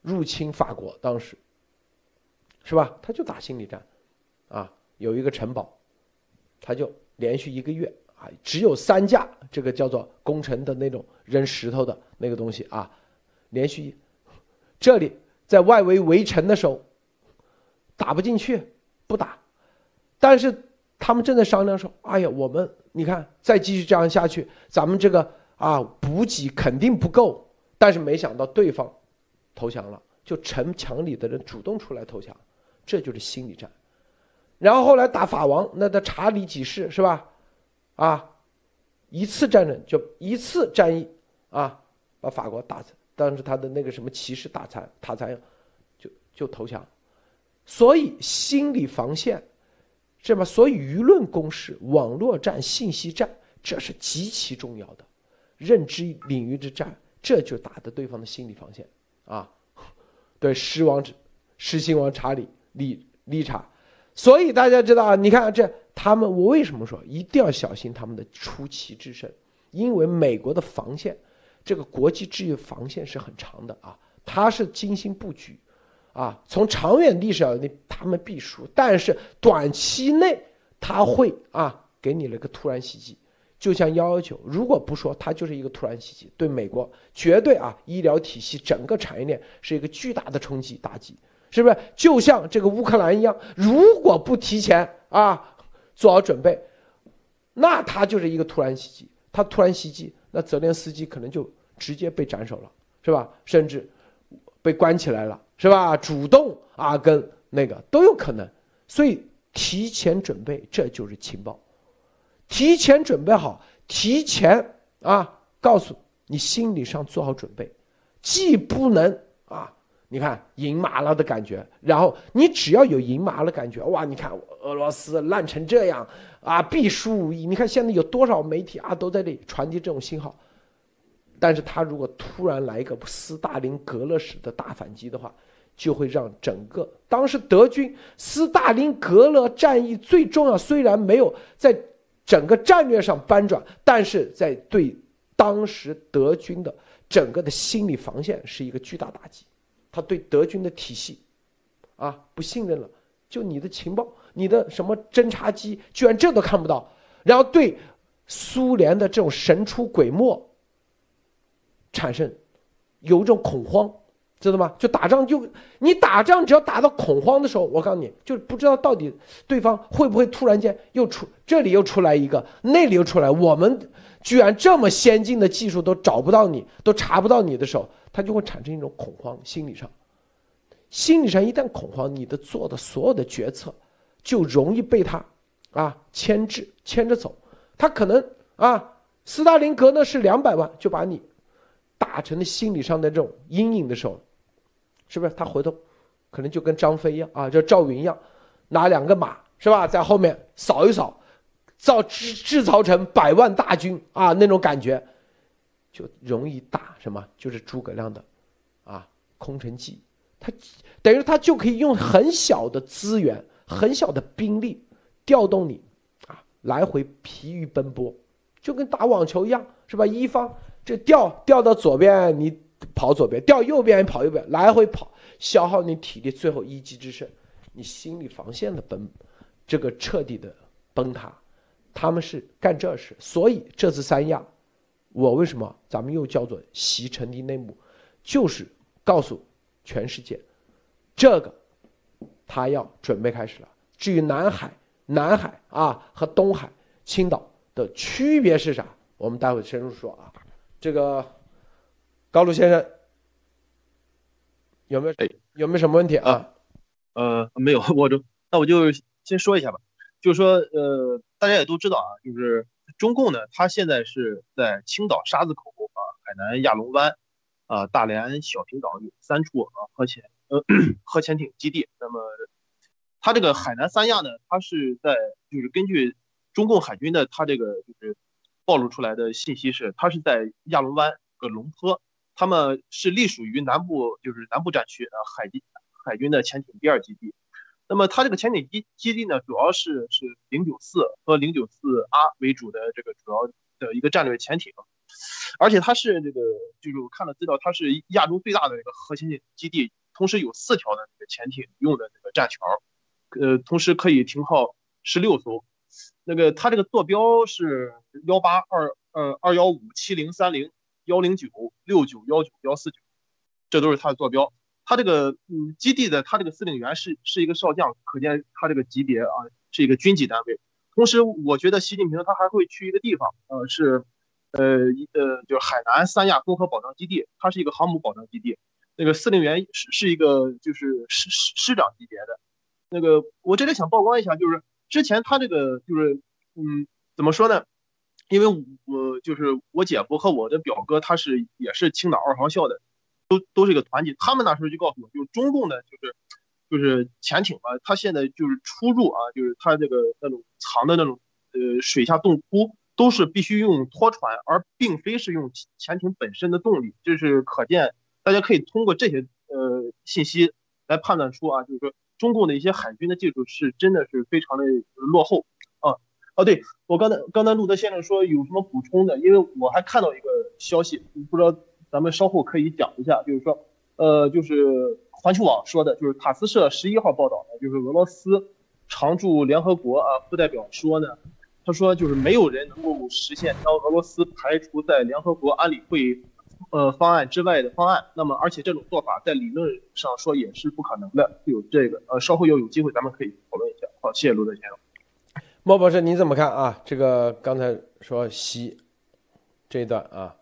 入侵法国，当时是吧？他就打心理战，啊，有一个城堡，他就连续一个月啊，只有三架这个叫做攻城的那种扔石头的那个东西啊，连续这里在外围围城的时候打不进去，不打，但是他们正在商量说：“哎呀，我们你看再继续这样下去，咱们这个啊补给肯定不够。”但是没想到对方。投降了，就城墙里的人主动出来投降，这就是心理战。然后后来打法王，那的查理几世是吧？啊，一次战争就一次战役啊，把法国打，当时他的那个什么骑士打残，打残，就就投降。所以心理防线，是吧？所以舆论攻势、网络战、信息战，这是极其重要的认知领域之战，这就打的对方的心理防线。啊，对，狮王，狮心王查理理理查，所以大家知道啊，你看这他们，我为什么说一定要小心他们的出奇制胜？因为美国的防线，这个国际秩序防线是很长的啊，它是精心布局，啊，从长远历史上那他们必输，但是短期内他会啊给你了个突然袭击。就像幺幺九，如果不说它就是一个突然袭击，对美国绝对啊，医疗体系整个产业链是一个巨大的冲击打击，是不是？就像这个乌克兰一样，如果不提前啊做好准备，那他就是一个突然袭击。他突然袭击，那泽连斯基可能就直接被斩首了，是吧？甚至被关起来了，是吧？主动啊跟那个都有可能，所以提前准备这就是情报。提前准备好，提前啊，告诉你心理上做好准备，既不能啊，你看赢麻了的感觉，然后你只要有赢麻了感觉，哇，你看俄罗斯烂成这样啊，必输无疑。你看现在有多少媒体啊都在这里传递这种信号，但是他如果突然来一个斯大林格勒式的大反击的话，就会让整个当时德军斯大林格勒战役最重要，虽然没有在。整个战略上搬转，但是在对当时德军的整个的心理防线是一个巨大打击，他对德军的体系，啊不信任了，就你的情报，你的什么侦察机居然这都看不到，然后对苏联的这种神出鬼没产生有一种恐慌。知道吗？就打仗，就你打仗，只要打到恐慌的时候，我告诉你，就不知道到底对方会不会突然间又出这里又出来一个，那里又出来，我们居然这么先进的技术都找不到你，都查不到你的时候，他就会产生一种恐慌，心理上，心理上一旦恐慌，你的做的所有的决策就容易被他啊牵制牵着走，他可能啊，斯大林格呢是两百万就把你打成了心理上的这种阴影的时候。是不是？他回头，可能就跟张飞一样啊，就赵云一样，拿两个马是吧，在后面扫一扫，造制制造成百万大军啊，那种感觉，就容易打什么？就是诸葛亮的，啊，空城计，他等于他就可以用很小的资源、很小的兵力调动你，啊，来回疲于奔波，就跟打网球一样，是吧？一方这调调到左边，你。跑左边，掉右边，跑右边，来回跑，消耗你体力，最后一击制胜，你心理防线的崩，这个彻底的崩塌，他们是干这事，所以这次三亚，我为什么咱们又叫做习成的内幕，就是告诉全世界，这个他要准备开始了。至于南海、南海啊和东海、青岛的区别是啥，我们待会深入说啊，这个。高露先生，有没有哎有没有什么问题啊？呃，没有，我就那我就先说一下吧。就是说，呃，大家也都知道啊，就是中共呢，它现在是在青岛沙子口啊、海南亚龙湾啊、大连小平岛有三处啊核潜呃核潜艇基地。那么，它这个海南三亚呢，它是在就是根据中共海军的它这个就是暴露出来的信息是，它是在亚龙湾个龙坡。他们是隶属于南部，就是南部战区呃海军海军的潜艇第二基地。那么它这个潜艇基基地呢，主要是是零九四和零九四 R 为主的这个主要的一个战略潜艇。而且它是这个，就是我看了资料，它是亚洲最大的一个核心基地，同时有四条的那个潜艇用的这个栈桥，呃，同时可以停靠十六艘。那个它这个坐标是幺八二呃二幺五七零三零幺零九六九幺九幺四九，这都是它的坐标。它这个嗯基地的它这个司令员是是一个少将，可见它这个级别啊是一个军级单位。同时，我觉得习近平他还会去一个地方，呃，是，呃，一呃，就是海南三亚综合保障基地，它是一个航母保障基地，那个司令员是是一个就是师师师长级别的。那个我这里想曝光一下，就是之前他这个就是，嗯，怎么说呢？因为我就是我姐夫和我的表哥，他是也是青岛二航校的，都都是一个团体，他们那时候就告诉我，就是中共的，就是。就是潜艇嘛，它现在就是出入啊，就是它这个那种藏的那种呃水下洞窟，都是必须用拖船，而并非是用潜艇本身的动力。就是可见，大家可以通过这些呃信息来判断出啊，就是说中共的一些海军的技术是真的是非常的落后啊。哦，对我刚才刚才路德先生说有什么补充的？因为我还看到一个消息，不知道咱们稍后可以讲一下，就是说呃就是。环球网说的就是塔斯社十一号报道的，就是俄罗斯常驻联合国啊副代表说呢，他说就是没有人能够实现将俄罗斯排除在联合国安理会呃方案之外的方案。那么，而且这种做法在理论上说也是不可能的。有这个呃，稍后要有机会咱们可以讨论一下。好，谢谢卢德先生。莫博士，你怎么看啊？这个刚才说习这一段啊？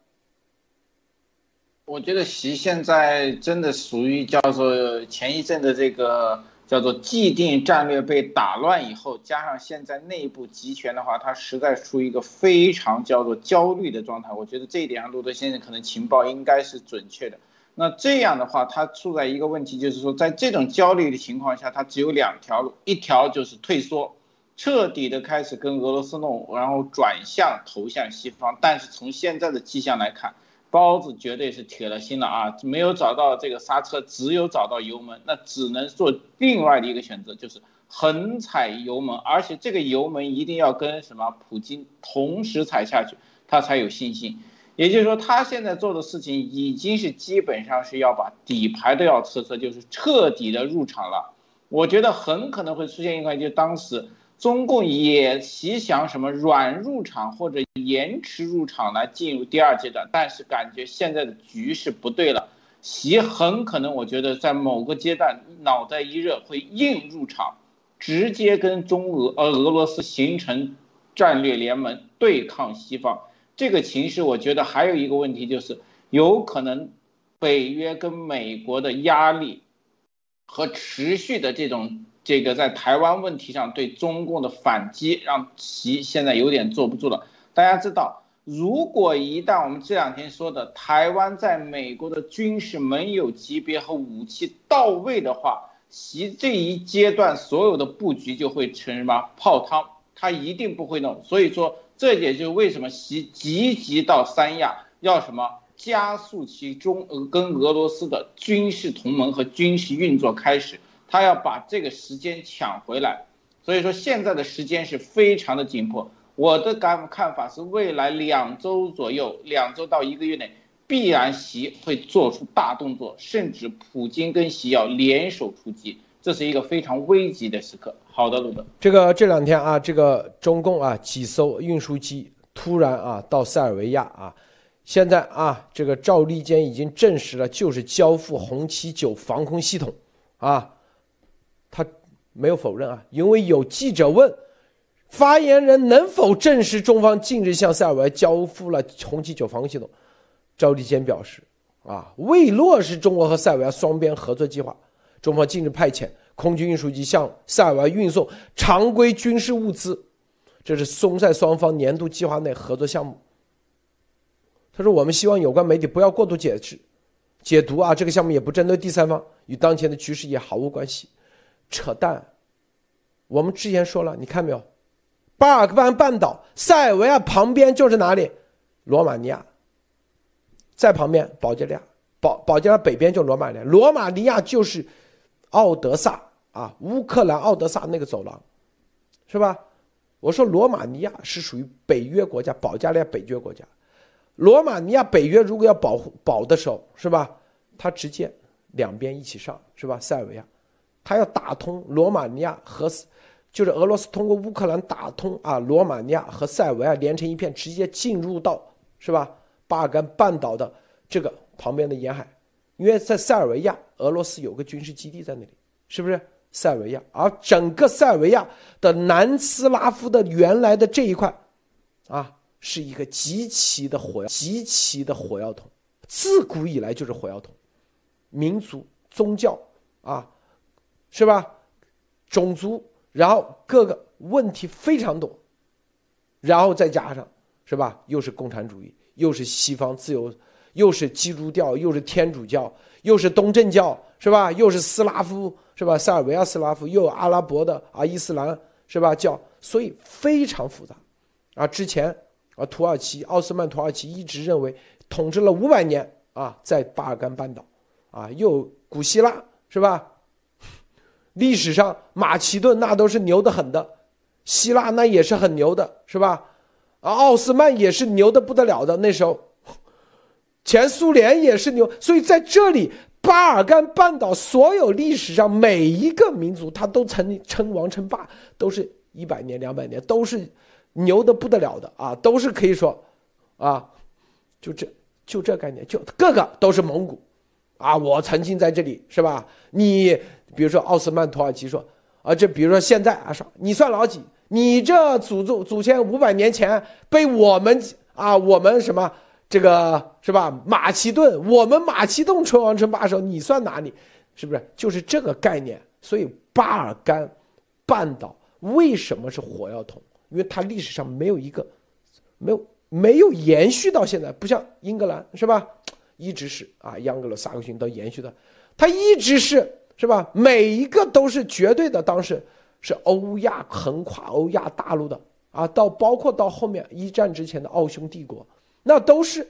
我觉得习现在真的属于叫做前一阵的这个叫做既定战略被打乱以后，加上现在内部集权的话，他实在处于一个非常叫做焦虑的状态。我觉得这一点上，路德先生可能情报应该是准确的。那这样的话，他处在一个问题，就是说在这种焦虑的情况下，他只有两条路，一条就是退缩，彻底的开始跟俄罗斯弄，然后转向投向西方。但是从现在的迹象来看，包子绝对是铁了心了啊！没有找到这个刹车，只有找到油门，那只能做另外的一个选择，就是横踩油门，而且这个油门一定要跟什么普京同时踩下去，他才有信心。也就是说，他现在做的事情已经是基本上是要把底牌都要撤撤，就是彻底的入场了。我觉得很可能会出现一块，就当时。中共也习想什么软入场或者延迟入场来进入第二阶段，但是感觉现在的局势不对了，习很可能我觉得在某个阶段脑袋一热会硬入场，直接跟中俄呃俄罗斯形成战略联盟对抗西方。这个情势我觉得还有一个问题就是有可能北约跟美国的压力和持续的这种。这个在台湾问题上对中共的反击，让习现在有点坐不住了。大家知道，如果一旦我们这两天说的台湾在美国的军事盟友级别和武器到位的话，习这一阶段所有的布局就会成什么泡汤，他一定不会弄。所以说，这也就是为什么习积极到三亚要什么加速其中俄跟俄罗斯的军事同盟和军事运作开始。他要把这个时间抢回来，所以说现在的时间是非常的紧迫。我的感看法是，未来两周左右，两周到一个月内，必然习会做出大动作，甚至普京跟习要联手出击，这是一个非常危急的时刻。好的，鲁德，这个这两天啊，这个中共啊几艘运输机突然啊到塞尔维亚啊，现在啊这个赵立坚已经证实了，就是交付红旗九防空系统啊。他没有否认啊，因为有记者问，发言人能否证实中方近日向塞尔维亚交付了红旗九防空系统？赵立坚表示，啊，未落实中国和塞尔维亚双边合作计划。中方近日派遣空军运输机向塞尔维亚运送常规军事物资，这是松塞双方年度计划内合作项目。他说，我们希望有关媒体不要过度解释、解读啊，这个项目也不针对第三方，与当前的局势也毫无关系。扯淡！我们之前说了，你看没有？巴尔干半岛，塞尔维亚旁边就是哪里？罗马尼亚。在旁边，保加利亚，保保加利亚北边就罗马尼亚，罗马尼亚就是奥德萨啊，乌克兰奥德萨那个走廊，是吧？我说罗马尼亚是属于北约国家，保加利亚北约国家，罗马尼亚北约如果要保护保的时候，是吧？他直接两边一起上，是吧？塞尔维亚，他要打通罗马尼亚和，就是俄罗斯通过乌克兰打通啊，罗马尼亚和塞尔维亚连成一片，直接进入到是吧？巴尔干半岛的这个旁边的沿海，因为在塞尔维亚，俄罗斯有个军事基地在那里，是不是？塞尔维亚，而整个塞尔维亚的南斯拉夫的原来的这一块，啊，是一个极其的火药，极其的火药桶，自古以来就是火药桶，民族、宗教啊，是吧？种族，然后各个问题非常多，然后再加上，是吧？又是共产主义，又是西方自由，又是基督教，又是天主教，又是东正教，是吧？又是斯拉夫。是吧？塞尔维亚斯拉夫又有阿拉伯的啊，伊斯兰是吧？教，所以非常复杂，啊，之前啊，土耳其奥斯曼土耳其一直认为统治了五百年啊，在巴尔干半岛，啊，又古希腊是吧？历史上马其顿那都是牛的很的，希腊那也是很牛的，是吧？啊，奥斯曼也是牛的不得了的，那时候，前苏联也是牛，所以在这里。巴尔干半岛所有历史上每一个民族，他都曾经称王称霸，都是一百年、两百年，都是牛的不得了的啊，都是可以说，啊，就这就这概念，就个个都是蒙古，啊，我曾经在这里是吧？你比如说奥斯曼土耳其说，啊，这比如说现在啊说你算老几？你这祖宗祖先五百年前被我们啊，我们什么？这个是吧？马其顿，我们马其顿称王称霸的时候，你算哪里？是不是？就是这个概念。所以巴尔干半岛为什么是火药桶？因为它历史上没有一个，没有没有延续到现在，不像英格兰是吧？一直是啊，盎格鲁撒克逊都延续的，它一直是是吧？每一个都是绝对的，当时是欧亚横跨欧亚大陆的啊，到包括到后面一战之前的奥匈帝国。那都是，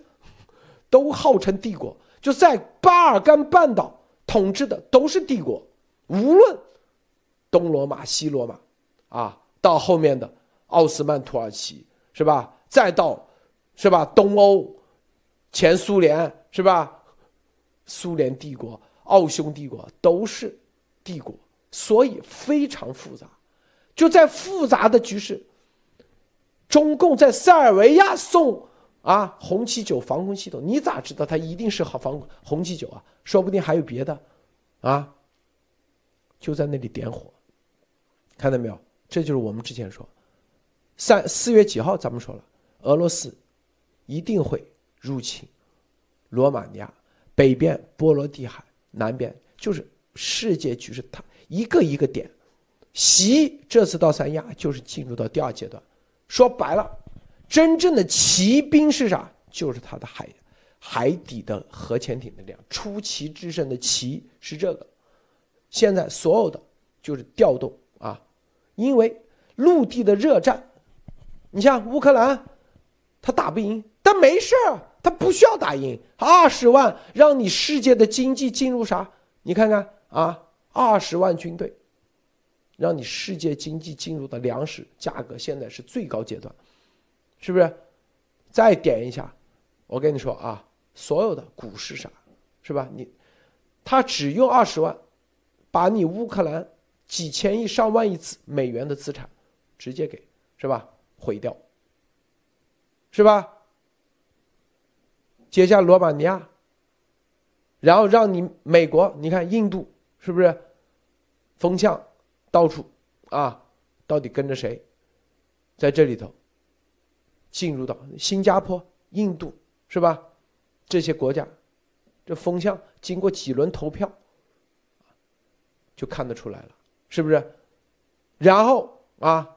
都号称帝国，就在巴尔干半岛统治的都是帝国，无论东罗马、西罗马，啊，到后面的奥斯曼土耳其是吧？再到是吧？东欧、前苏联是吧？苏联帝国、奥匈帝国都是帝国，所以非常复杂。就在复杂的局势，中共在塞尔维亚送。啊，红旗九防空系统，你咋知道它一定是好防红旗九啊？说不定还有别的，啊，就在那里点火，看到没有？这就是我们之前说，三四月几号咱们说了，俄罗斯一定会入侵罗马尼亚北边波罗的海，南边就是世界局势，它一个一个点，习这次到三亚就是进入到第二阶段，说白了。真正的骑兵是啥？就是他的海海底的核潜艇的量。出奇制胜的奇是这个。现在所有的就是调动啊，因为陆地的热战，你像乌克兰，他打不赢，但没事儿，他不需要打赢。二十万让你世界的经济进入啥？你看看啊，二十万军队，让你世界经济进入的粮食价格现在是最高阶段。是不是？再点一下，我跟你说啊，所有的股市啥，是吧？你，他只用二十万，把你乌克兰几千亿、上万亿资美元的资产，直接给是吧？毁掉，是吧？接下罗马尼亚，然后让你美国，你看印度是不是？风向到处啊，到底跟着谁？在这里头。进入到新加坡、印度是吧？这些国家，这风向经过几轮投票，就看得出来了，是不是？然后啊，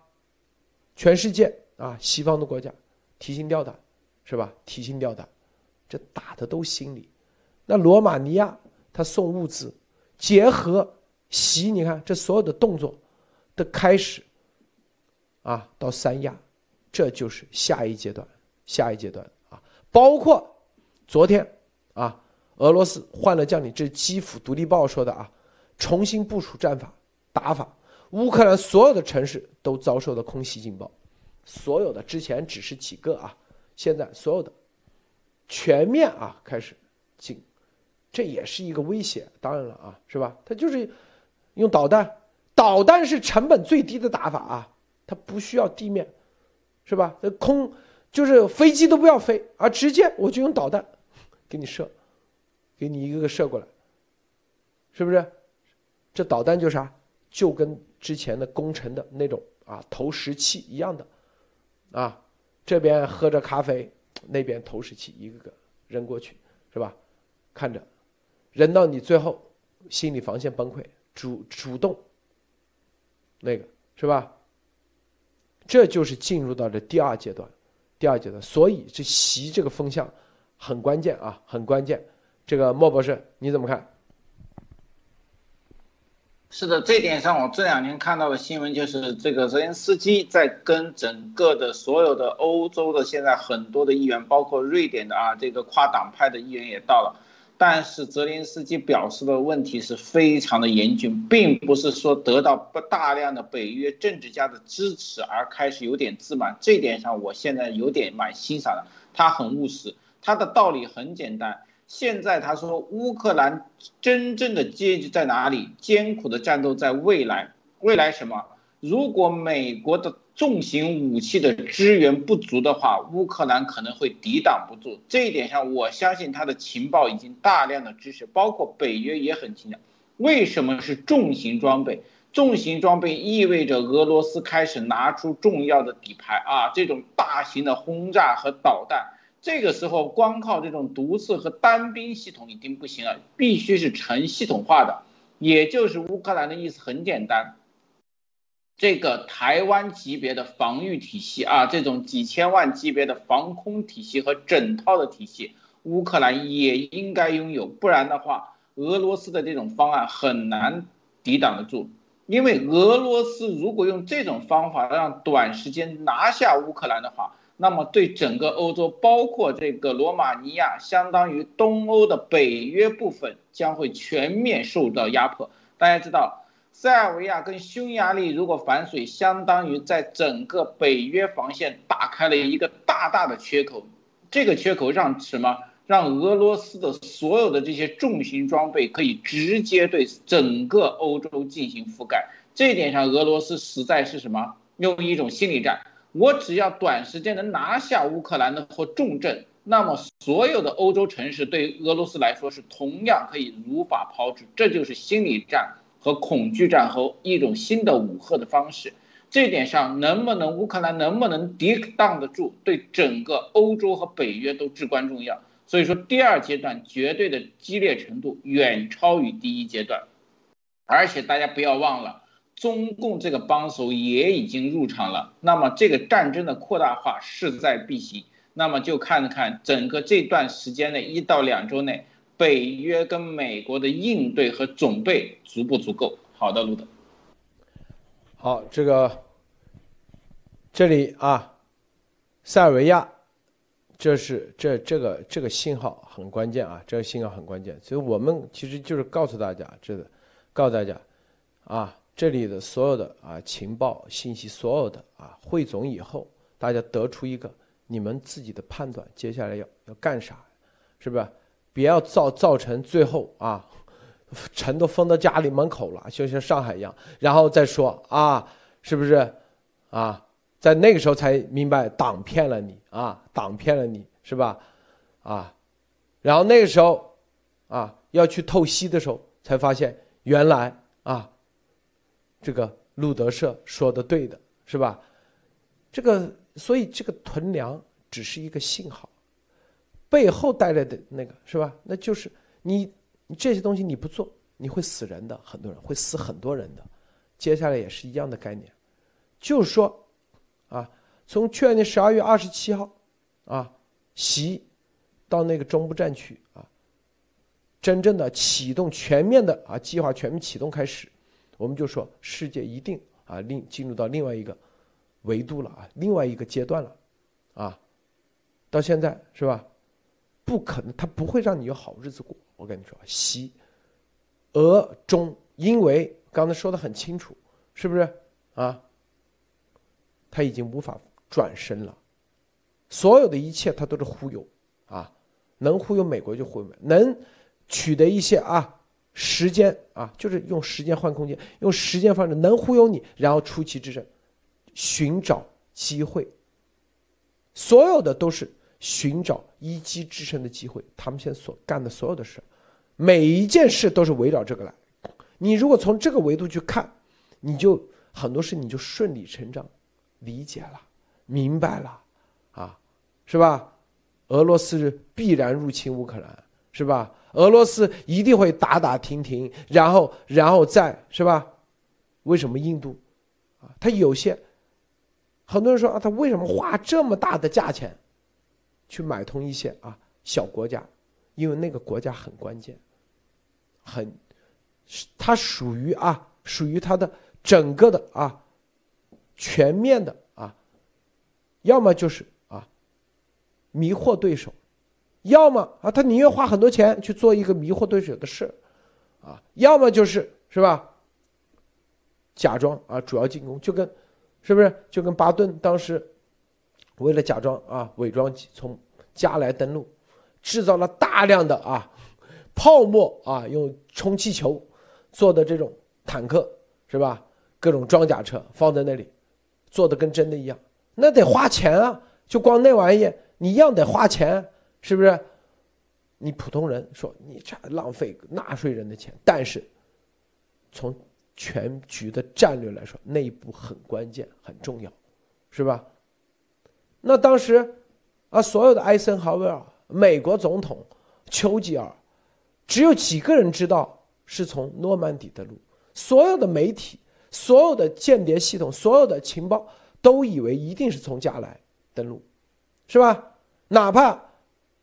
全世界啊，西方的国家提心吊胆，是吧？提心吊胆，这打的都心里。那罗马尼亚他送物资，结合习，你看这所有的动作的开始，啊，到三亚。这就是下一阶段，下一阶段啊，包括昨天啊，俄罗斯换了将领，这是基辅独立报说的啊，重新部署战法打法，乌克兰所有的城市都遭受了空袭警报，所有的之前只是几个啊，现在所有的全面啊开始进，这也是一个威胁。当然了啊，是吧？他就是用导弹，导弹是成本最低的打法啊，它不需要地面，是吧？这空就是飞机都不要飞啊，直接我就用导弹给你射，给你一个个射过来，是不是？这导弹就啥？就跟之前的攻城的那种啊投石器一样的，啊，这边喝着咖啡，那边投石器一个个扔过去，是吧？看着，扔到你最后心理防线崩溃，主主动，那个是吧？这就是进入到了第二阶段，第二阶段，所以这习这个风向很关键啊，很关键。这个莫博士你怎么看？是的，这点上我这两天看到的新闻就是这个泽连斯基在跟整个的所有的欧洲的现在很多的议员，包括瑞典的啊这个跨党派的议员也到了，但是泽连斯基表示的问题是非常的严峻，并不是说得到不大量的北约政治家的支持而开始有点自满，这点上我现在有点蛮欣赏的，他很务实，他的道理很简单。现在他说，乌克兰真正的结局在哪里？艰苦的战斗在未来。未来什么？如果美国的重型武器的支援不足的话，乌克兰可能会抵挡不住。这一点上，我相信他的情报已经大量的支持，包括北约也很清楚。为什么是重型装备？重型装备意味着俄罗斯开始拿出重要的底牌啊，这种大型的轰炸和导弹。这个时候，光靠这种毒刺和单兵系统已经不行了，必须是成系统化的。也就是乌克兰的意思很简单，这个台湾级别的防御体系啊，这种几千万级别的防空体系和整套的体系，乌克兰也应该拥有，不然的话，俄罗斯的这种方案很难抵挡得住。因为俄罗斯如果用这种方法让短时间拿下乌克兰的话，那么对整个欧洲，包括这个罗马尼亚，相当于东欧的北约部分，将会全面受到压迫。大家知道，塞尔维亚跟匈牙利如果反水，相当于在整个北约防线打开了一个大大的缺口。这个缺口让什么？让俄罗斯的所有的这些重型装备可以直接对整个欧洲进行覆盖。这一点上，俄罗斯实在是什么？用一种心理战。我只要短时间能拿下乌克兰的或重镇，那么所有的欧洲城市对俄罗斯来说是同样可以如法炮制。这就是心理战和恐惧战和一种新的武赫的方式。这点上，能不能乌克兰能不能抵挡得住，对整个欧洲和北约都至关重要。所以说，第二阶段绝对的激烈程度远超于第一阶段，而且大家不要忘了。中共这个帮手也已经入场了，那么这个战争的扩大化势在必行。那么就看看整个这段时间内一到两周内，北约跟美国的应对和准备足不足够。好的，路德。好，这个这里啊，塞尔维亚，这是这这个这个信号很关键啊，这个信号很关键。所以我们其实就是告诉大家，这个告诉大家啊。这里的所有的啊情报信息，所有的啊汇总以后，大家得出一个你们自己的判断，接下来要要干啥，是不是？不要造造成最后啊，城都封到家里门口了，就像上海一样，然后再说啊，是不是？啊，在那个时候才明白党骗了你啊，党骗了你是吧？啊，然后那个时候啊要去透析的时候，才发现原来啊。这个路德社说的对的是吧？这个所以这个囤粮只是一个信号，背后带来的那个是吧？那就是你你这些东西你不做，你会死人的，很多人会死很多人的。接下来也是一样的概念，就是说啊，从去年十二月二十七号啊，袭到那个中部战区啊，真正的启动全面的啊计划全面启动开始。我们就说，世界一定啊，另进入到另外一个维度了啊，另外一个阶段了，啊，到现在是吧？不可能，他不会让你有好日子过。我跟你说，西、俄、中，因为刚才说的很清楚，是不是啊？他已经无法转身了，所有的一切他都是忽悠啊，能忽悠美国就忽悠，能取得一些啊时间啊，就是用时间换空间，用时间方式能忽悠你，然后出奇制胜，寻找机会。所有的都是寻找一击制胜的机会。他们现在所干的所有的事，每一件事都是围绕这个来。你如果从这个维度去看，你就很多事你就顺理成章理解了、明白了，啊，是吧？俄罗斯必然入侵乌克兰，是吧？俄罗斯一定会打打停停，然后，然后再是吧？为什么印度啊？他有些很多人说啊，他为什么花这么大的价钱去买通一些啊小国家？因为那个国家很关键，很。它属于啊，属于它的整个的啊，全面的啊，要么就是啊，迷惑对手，要么啊，他宁愿花很多钱去做一个迷惑对手的事，啊，要么就是是吧，假装啊主要进攻，就跟是不是就跟巴顿当时为了假装啊伪装从加来登陆，制造了大量的啊泡沫啊，用充气球。做的这种坦克是吧？各种装甲车放在那里，做的跟真的一样，那得花钱啊！就光那玩意，你一样得花钱，是不是？你普通人说你这浪费纳税人的钱，但是从全局的战略来说，那一步很关键、很重要，是吧？那当时啊，所有的艾森豪威尔、美国总统丘吉尔，只有几个人知道。是从诺曼底登陆，所有的媒体、所有的间谍系统、所有的情报都以为一定是从加来登陆，是吧？哪怕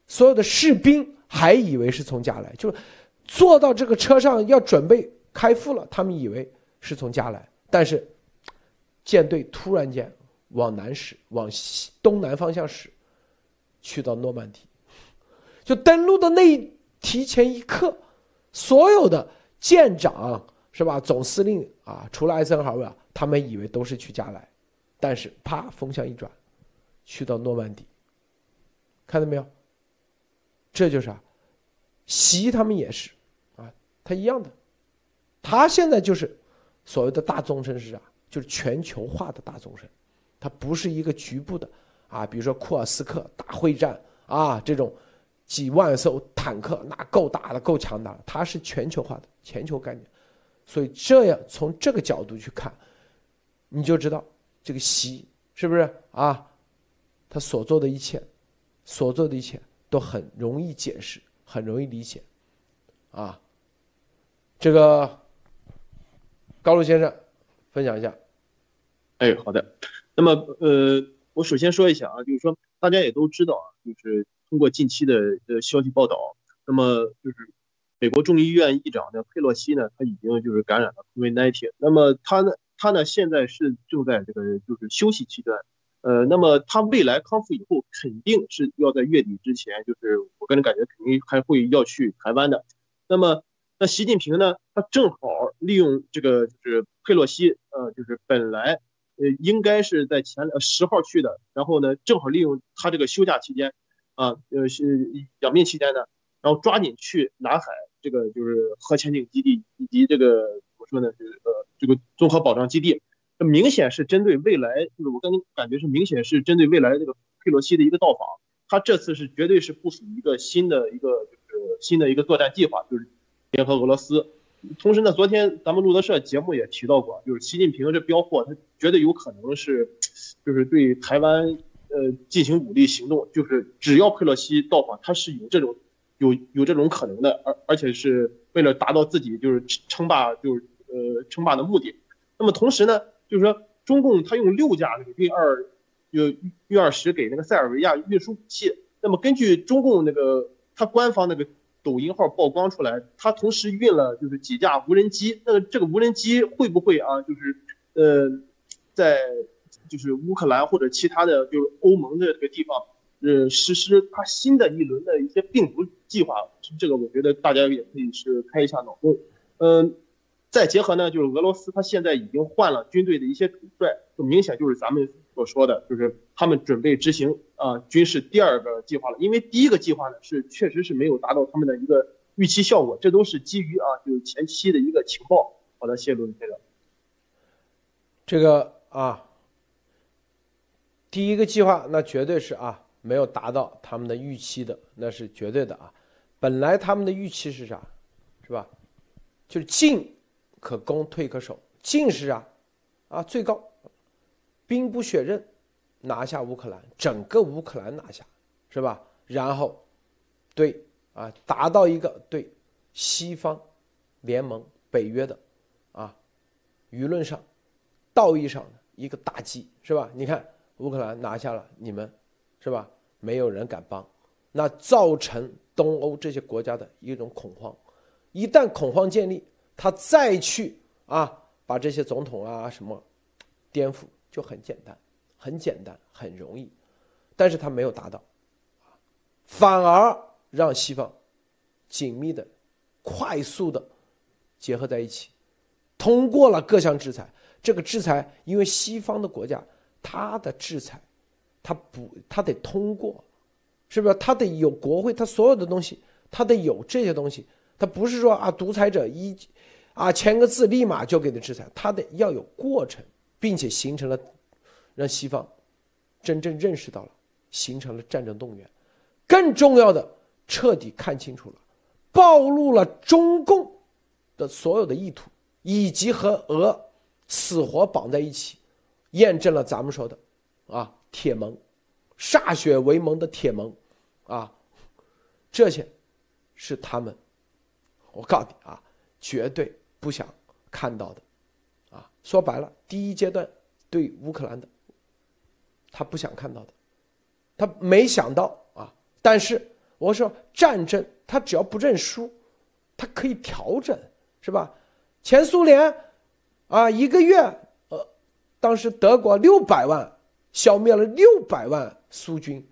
所有的士兵还以为是从加来，就坐到这个车上要准备开赴了，他们以为是从加来，但是舰队突然间往南驶，往西东南方向驶，去到诺曼底，就登陆的那提前一刻。所有的舰长是吧？总司令啊，除了艾森豪威尔，他们以为都是去加莱，但是啪，风向一转，去到诺曼底，看到没有？这就是啊，习他们也是啊，他一样的，他现在就是所谓的大纵深是啥？就是全球化的大纵深，它不是一个局部的啊，比如说库尔斯克大会战啊这种。几万艘坦克，那够大的，够强大的。它是全球化的全球概念，所以这样从这个角度去看，你就知道这个习是不是啊？他所做的一切，所做的一切都很容易解释，很容易理解，啊。这个高露先生分享一下。哎，好的。那么呃，我首先说一下啊，就是说大家也都知道啊，就是。通过近期的呃消息报道，那么就是美国众议院议长的佩洛西呢，他已经就是感染了 COVID-19。那么他呢，他呢现在是正在这个就是休息期间，呃，那么他未来康复以后，肯定是要在月底之前，就是我个人感觉肯定还会要去台湾的。那么那习近平呢，他正好利用这个就是佩洛西，呃，就是本来呃应该是在前十号去的，然后呢，正好利用他这个休假期间。啊，呃，是养病期间呢，然后抓紧去南海这个就是核潜艇基地以及这个怎么说呢，就是呃这个综合保障基地，明显是针对未来，就是我刚感觉是明显是针对未来这个佩洛西的一个到访，他这次是绝对是部署一个新的一个就是新的一个作战计划，就是联合俄罗斯。同时呢，昨天咱们路德社节目也提到过，就是习近平这标货，他绝对有可能是就是对台湾。呃，进行武力行动，就是只要佩洛西到访，他是有这种有有这种可能的，而而且是为了达到自己就是称霸就是呃称霸的目的。那么同时呢，就是说中共他用六架那个运二运运二十给那个塞尔维亚运输武器。那么根据中共那个他官方那个抖音号曝光出来，他同时运了就是几架无人机。那这个无人机会不会啊？就是呃在。就是乌克兰或者其他的，就是欧盟的这个地方，呃，实施它新的一轮的一些病毒计划，这个我觉得大家也可以是开一下脑洞。嗯，再结合呢，就是俄罗斯他现在已经换了军队的一些主帅，就明显就是咱们所说的，就是他们准备执行啊军事第二个计划了。因为第一个计划呢是确实是没有达到他们的一个预期效果，这都是基于啊就是前期的一个情报。好的，谢谢罗先生。这个啊，第一个计划那绝对是啊没有达到他们的预期的，那是绝对的啊。本来他们的预期是啥，是吧？就是进。可攻退可守，进是啊，啊最高，兵不血刃，拿下乌克兰，整个乌克兰拿下，是吧？然后，对啊，达到一个对西方联盟、北约的啊舆论上、道义上的一个打击，是吧？你看乌克兰拿下了，你们是吧？没有人敢帮，那造成东欧这些国家的一种恐慌，一旦恐慌建立。他再去啊，把这些总统啊什么颠覆就很简单，很简单，很容易，但是他没有达到，反而让西方紧密的、快速的结合在一起，通过了各项制裁。这个制裁，因为西方的国家，他的制裁，他不，他得通过，是不是？他得有国会，他所有的东西，他得有这些东西，他不是说啊，独裁者一。啊，签个字立马就给他制裁，他得要有过程，并且形成了让西方真正认识到了，形成了战争动员。更重要的，彻底看清楚了，暴露了中共的所有的意图，以及和俄死活绑在一起，验证了咱们说的啊铁盟，歃血为盟的铁盟啊，这些是他们，我告诉你啊，绝对。不想看到的，啊，说白了，第一阶段对乌克兰的，他不想看到的，他没想到啊。但是我说战争，他只要不认输，他可以调整，是吧？前苏联啊，一个月，呃，当时德国六百万消灭了六百万苏军，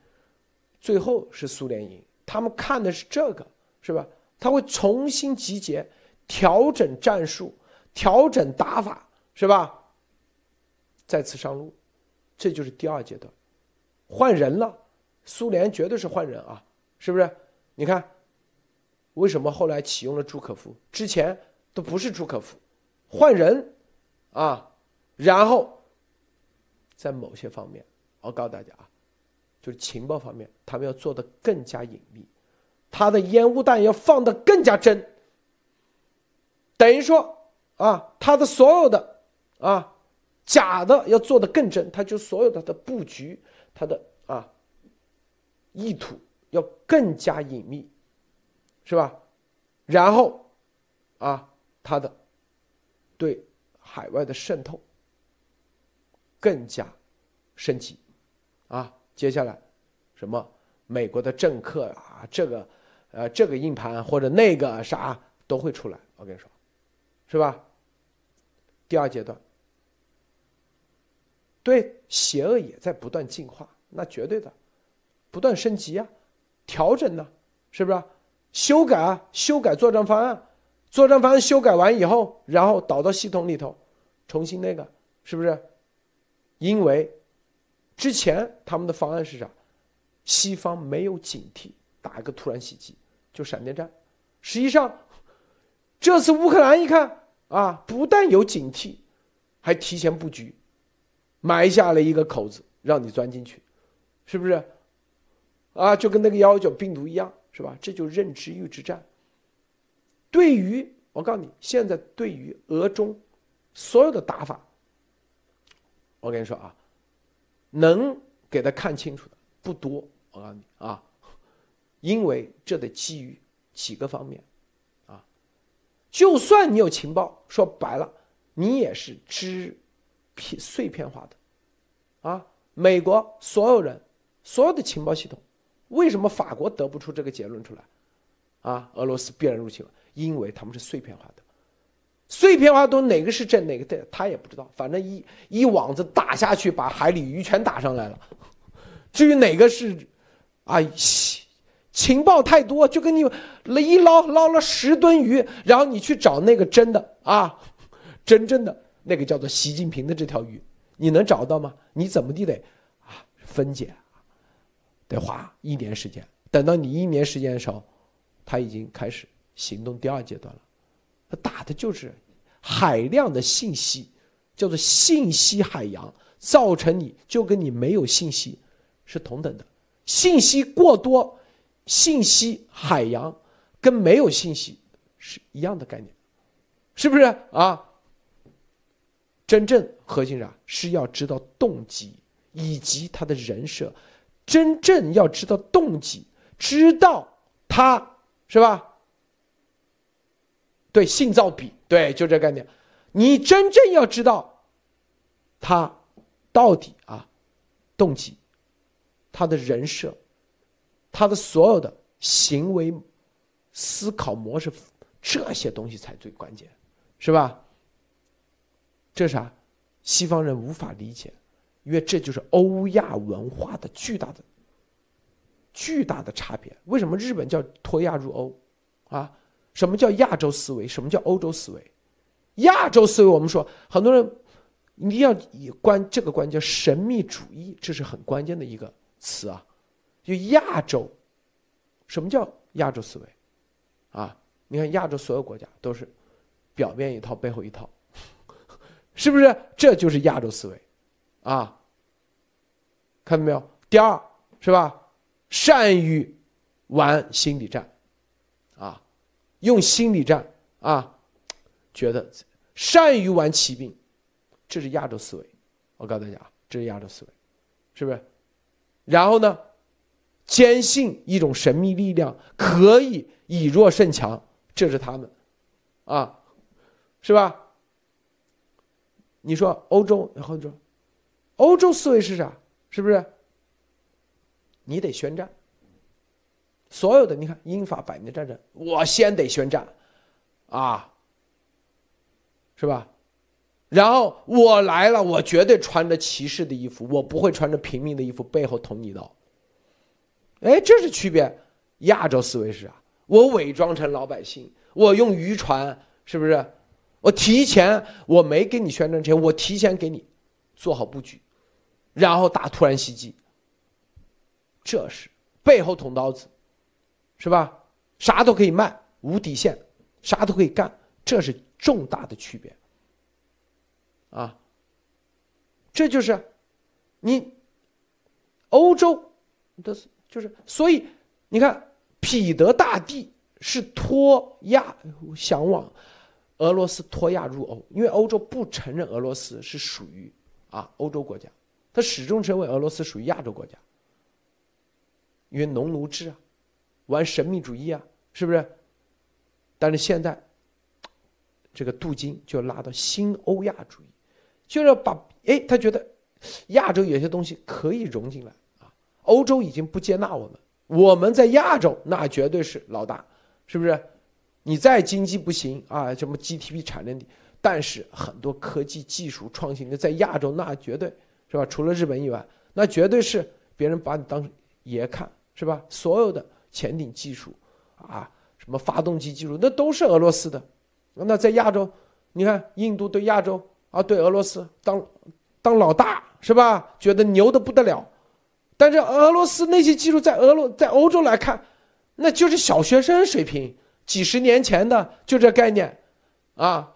最后是苏联赢。他们看的是这个，是吧？他会重新集结。调整战术，调整打法，是吧？再次上路，这就是第二阶段，换人了。苏联绝对是换人啊，是不是？你看，为什么后来启用了朱可夫？之前都不是朱可夫，换人啊。然后，在某些方面，我告诉大家啊，就是情报方面，他们要做的更加隐秘，他的烟雾弹要放的更加真。等于说啊，他的所有的啊假的要做的更真，他就所有的的布局，他的啊意图要更加隐秘，是吧？然后啊，他的对海外的渗透更加升级啊。接下来什么美国的政客啊，这个呃这个硬盘或者那个啥都会出来，我跟你说。是吧？第二阶段，对邪恶也在不断进化，那绝对的，不断升级啊，调整呢，是不是？修改啊，修改作战方案，作战方案修改完以后，然后导到系统里头，重新那个，是不是？因为之前他们的方案是啥？西方没有警惕，打一个突然袭击，就闪电战。实际上，这次乌克兰一看。啊，不但有警惕，还提前布局，埋下了一个口子，让你钻进去，是不是？啊，就跟那个幺幺九病毒一样，是吧？这就认知预知战。对于我告诉你，现在对于俄中所有的打法，我跟你说啊，能给他看清楚的不多。我告诉你啊，因为这得基于几个方面。啊就算你有情报，说白了，你也是知片碎片化的，啊，美国所有人，所有的情报系统，为什么法国得不出这个结论出来？啊，俄罗斯必然入侵了，因为他们是碎片化的，碎片化都哪个是真哪个的，他也不知道，反正一一网子打下去，把海里鱼全打上来了。至于哪个是，啊。情报太多，就跟你一捞捞了十吨鱼，然后你去找那个真的啊，真正的那个叫做习近平的这条鱼，你能找到吗？你怎么地得啊分解，得花一年时间。等到你一年时间的时候，他已经开始行动第二阶段了。他打的就是海量的信息，叫做信息海洋，造成你就跟你没有信息是同等的。信息过多，信息海洋跟没有信息是一样的概念，是不是啊？真正核心啥是要知道动机以及他的人设，真正要知道动机。知道他是吧？对，性造比，对，就这概念。你真正要知道他到底啊动机、他的人设、他的所有的行为、思考模式这些东西才最关键，是吧？这啥？西方人无法理解，因为这就是欧亚文化的巨大的。巨大的差别，为什么日本叫脱亚入欧？啊，什么叫亚洲思维？什么叫欧洲思维？亚洲思维，我们说很多人一定要以关这个关叫神秘主义，这是很关键的一个词啊。就亚洲，什么叫亚洲思维？啊，你看亚洲所有国家都是表面一套，背后一套，<laughs> 是不是？这就是亚洲思维啊。看到没有？第二是吧？善于玩心理战，啊，用心理战啊，觉得善于玩骑兵，这是亚洲思维。我告诉大家，这是亚洲思维，是不是？然后呢，坚信一种神秘力量可以以弱胜强，这是他们，啊，是吧？你说欧洲，然后说，欧洲思维是啥？是不是？你得宣战，所有的你看英法百年战争，我先得宣战，啊，是吧？然后我来了，我绝对穿着骑士的衣服，我不会穿着平民的衣服，背后捅你刀。哎，这是区别。亚洲思维是啊，我伪装成老百姓，我用渔船，是不是？我提前，我没给你宣战前，我提前给你做好布局，然后打突然袭击。这是背后捅刀子，是吧？啥都可以卖，无底线，啥都可以干，这是重大的区别。啊，这就是你欧洲的，就是所以你看，彼得大帝是脱亚想往俄罗斯脱亚入欧，因为欧洲不承认俄罗斯是属于啊欧洲国家，他始终认为俄罗斯属于亚洲国家。因为农奴制啊，玩神秘主义啊，是不是？但是现在，这个镀金就拉到新欧亚主义，就是把哎，他觉得亚洲有些东西可以融进来。欧洲已经不接纳我们，我们在亚洲那绝对是老大，是不是？你再经济不行啊，什么 GDP 产量低，但是很多科技技术创新的在亚洲那绝对是吧？除了日本以外，那绝对是别人把你当爷看。是吧？所有的潜艇技术，啊，什么发动机技术，那都是俄罗斯的。那在亚洲，你看印度对亚洲啊，对俄罗斯当当老大是吧？觉得牛的不得了。但是俄罗斯那些技术在俄罗在欧洲来看，那就是小学生水平，几十年前的就这概念，啊。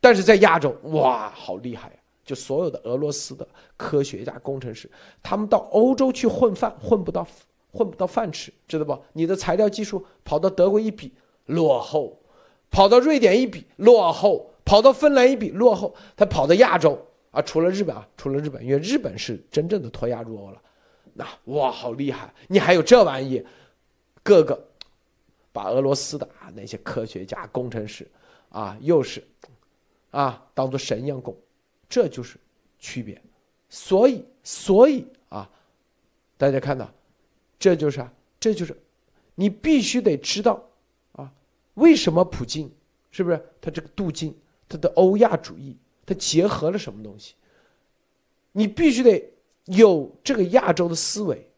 但是在亚洲，哇，好厉害呀！就所有的俄罗斯的科学家、工程师，他们到欧洲去混饭，混不到，混不到饭吃，知道不？你的材料技术跑到德国一比落后，跑到瑞典一比落后，跑到芬兰一比落后，他跑到亚洲啊，除了日本啊，除了日本，因为日本是真正的脱亚入欧了，那哇，好厉害！你还有这玩意，各个把俄罗斯的啊那些科学家、工程师啊，又是啊当做神一样供。这就是区别，所以所以啊，大家看到，这就是啊，这就是你必须得知道啊，为什么普京是不是他这个镀金，他的欧亚主义，它结合了什么东西？你必须得有这个亚洲的思维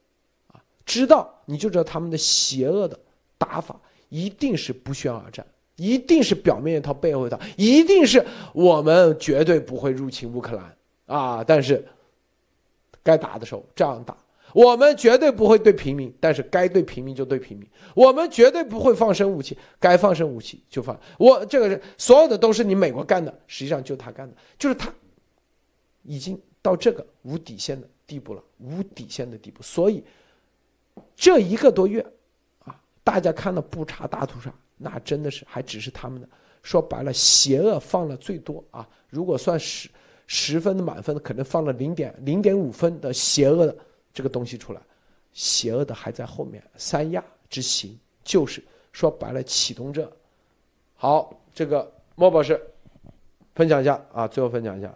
啊，知道你就知道他们的邪恶的打法一定是不宣而战，一定是表面一套背后一套，一定是我们绝对不会入侵乌克兰啊！但是该打的时候这样打，我们绝对不会对平民，但是该对平民就对平民，我们绝对不会放生武器，该放生武器就放。我这个是所有的都是你美国干的，实际上就他干的，就是他已经到这个无底线的地步了，无底线的地步。所以这一个多月啊，大家看到不查大屠杀。那真的是还只是他们的，说白了，邪恶放了最多啊！如果算十十分的满分，可能放了零点零点五分的邪恶的这个东西出来，邪恶的还在后面。三亚之行就是说白了启动这。好，这个莫博士分享一下啊，最后分享一下。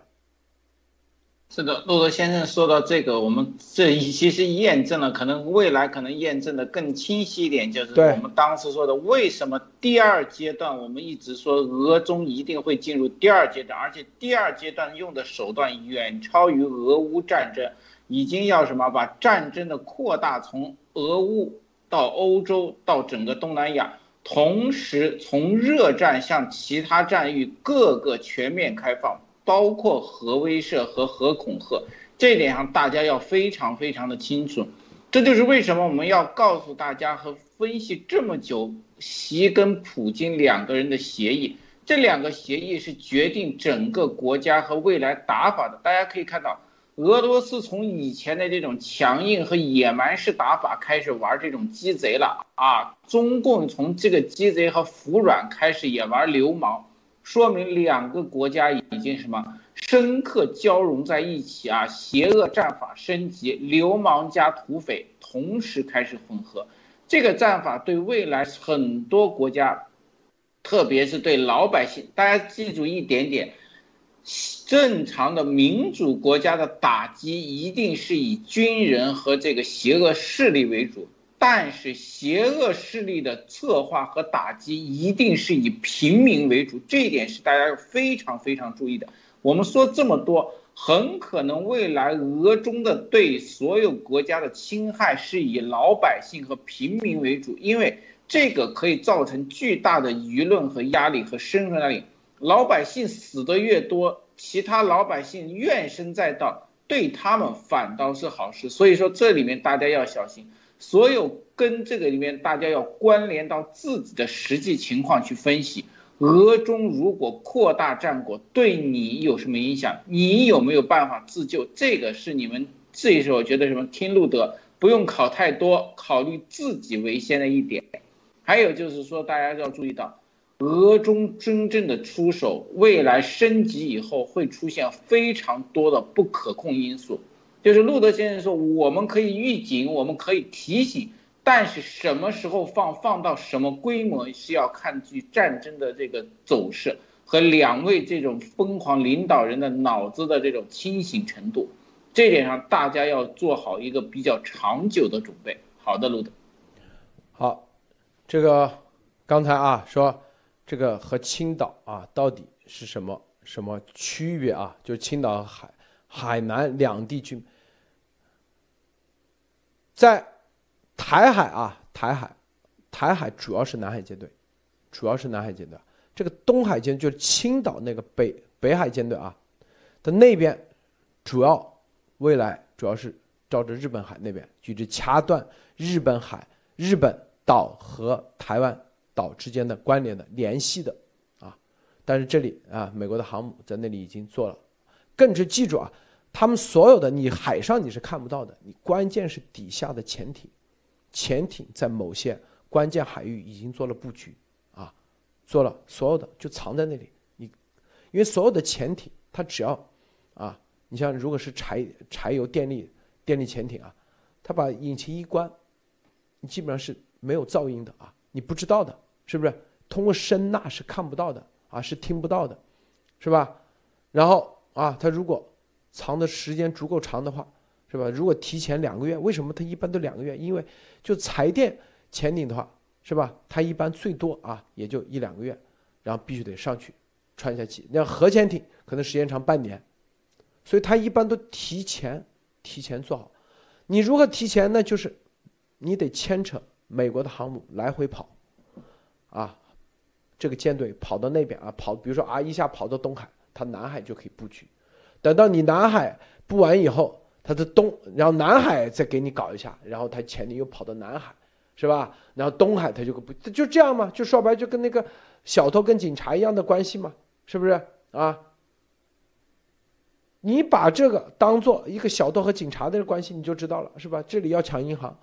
是的，洛德先生说到这个，我们这其实验证了，可能未来可能验证的更清晰一点，就是我们当时说的，为什么第二阶段我们一直说俄中一定会进入第二阶段，而且第二阶段用的手段远超于俄乌战争，已经要什么把战争的扩大从俄乌到欧洲到整个东南亚，同时从热战向其他战域各个全面开放。包括核威慑和核恐吓，这点上大家要非常非常的清楚。这就是为什么我们要告诉大家和分析这么久，习跟普京两个人的协议，这两个协议是决定整个国家和未来打法的。大家可以看到，俄罗斯从以前的这种强硬和野蛮式打法开始玩这种鸡贼了啊，中共从这个鸡贼和服软开始也玩流氓。说明两个国家已经什么深刻交融在一起啊！邪恶战法升级，流氓加土匪同时开始混合，这个战法对未来很多国家，特别是对老百姓，大家记住一点点：正常的民主国家的打击一定是以军人和这个邪恶势力为主。但是邪恶势力的策划和打击一定是以平民为主，这一点是大家要非常非常注意的。我们说这么多，很可能未来俄中的对所有国家的侵害是以老百姓和平民为主，因为这个可以造成巨大的舆论和压力和生存压力。老百姓死的越多，其他老百姓怨声载道，对他们反倒是好事。所以说这里面大家要小心。所有跟这个里面，大家要关联到自己的实际情况去分析。俄中如果扩大战果，对你有什么影响？你有没有办法自救？这个是你们这时候觉得什么？听路德不用考太多，考虑自己为先的一点。还有就是说，大家要注意到，俄中真正的出手，未来升级以后会出现非常多的不可控因素。就是路德先生说，我们可以预警，我们可以提醒，但是什么时候放，放到什么规模，是要看据战争的这个走势和两位这种疯狂领导人的脑子的这种清醒程度，这点上大家要做好一个比较长久的准备。好的，路德。好，这个刚才啊说，这个和青岛啊到底是什么什么区别啊？就青岛和海海南两地区。在台海啊，台海，台海主要是南海舰队，主要是南海舰队。这个东海舰就是青岛那个北北海舰队啊，的那边主要未来主要是照着日本海那边，就是掐断日本海、日本岛和台湾岛之间的关联的联系的啊。但是这里啊，美国的航母在那里已经做了，更是记住啊。他们所有的你海上你是看不到的，你关键是底下的潜艇，潜艇在某些关键海域已经做了布局，啊，做了所有的就藏在那里。你因为所有的潜艇，它只要啊，你像如果是柴柴油电力电力潜艇啊，它把引擎一关，你基本上是没有噪音的啊，你不知道的，是不是？通过声呐是看不到的啊，是听不到的，是吧？然后啊，它如果藏的时间足够长的话，是吧？如果提前两个月，为什么它一般都两个月？因为就柴电潜艇的话，是吧？它一般最多啊，也就一两个月，然后必须得上去穿下去。那核潜艇可能时间长半年，所以它一般都提前提前做好。你如何提前呢？就是你得牵扯美国的航母来回跑，啊，这个舰队跑到那边啊，跑，比如说啊一下跑到东海，他南海就可以布局。等到你南海布完以后，他的东，然后南海再给你搞一下，然后他潜艇又跑到南海，是吧？然后东海他就不就这样嘛？就说白就跟那个小偷跟警察一样的关系嘛，是不是啊？你把这个当做一个小偷和警察的关系，你就知道了，是吧？这里要抢银行，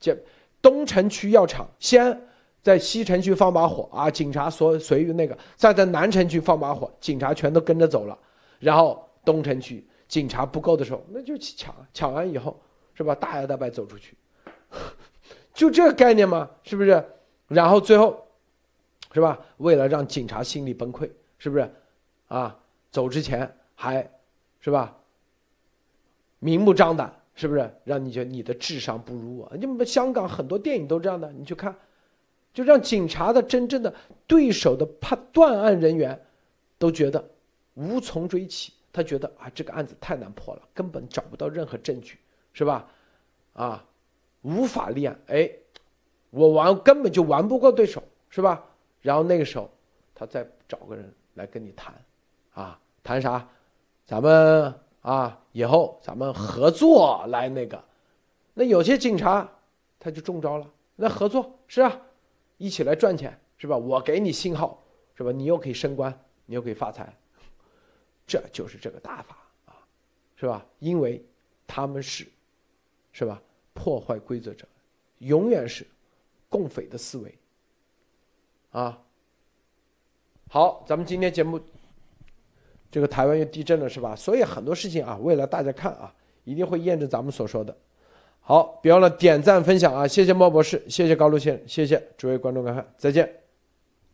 这东城区要抢，先在西城区放把火啊，警察所随于那个，再在南城区放把火，警察全都跟着走了，然后东城区警察不够的时候，那就去抢，抢完以后是吧？大摇大摆走出去，<laughs> 就这个概念嘛，是不是？然后最后是吧？为了让警察心理崩溃，是不是？啊，走之前还。是吧？明目张胆，是不是让你觉得你的智商不如我？你们香港很多电影都这样的，你去看，就让警察的真正的对手的判断案人员都觉得无从追起，他觉得啊这个案子太难破了，根本找不到任何证据，是吧？啊，无法立案，哎，我玩根本就玩不过对手，是吧？然后那个时候他再找个人来跟你谈，啊，谈啥？咱们啊，以后咱们合作来那个，那有些警察他就中招了。那合作是啊，一起来赚钱是吧？我给你信号是吧？你又可以升官，你又可以发财，这就是这个打法啊，是吧？因为他们是，是吧？破坏规则者，永远是共匪的思维啊。好，咱们今天节目。这个台湾又地震了是吧？所以很多事情啊，为了大家看啊，一定会验证咱们所说的。好，别忘了点赞分享啊！谢谢猫博士，谢谢高露先生，谢谢诸位观众观看，再见。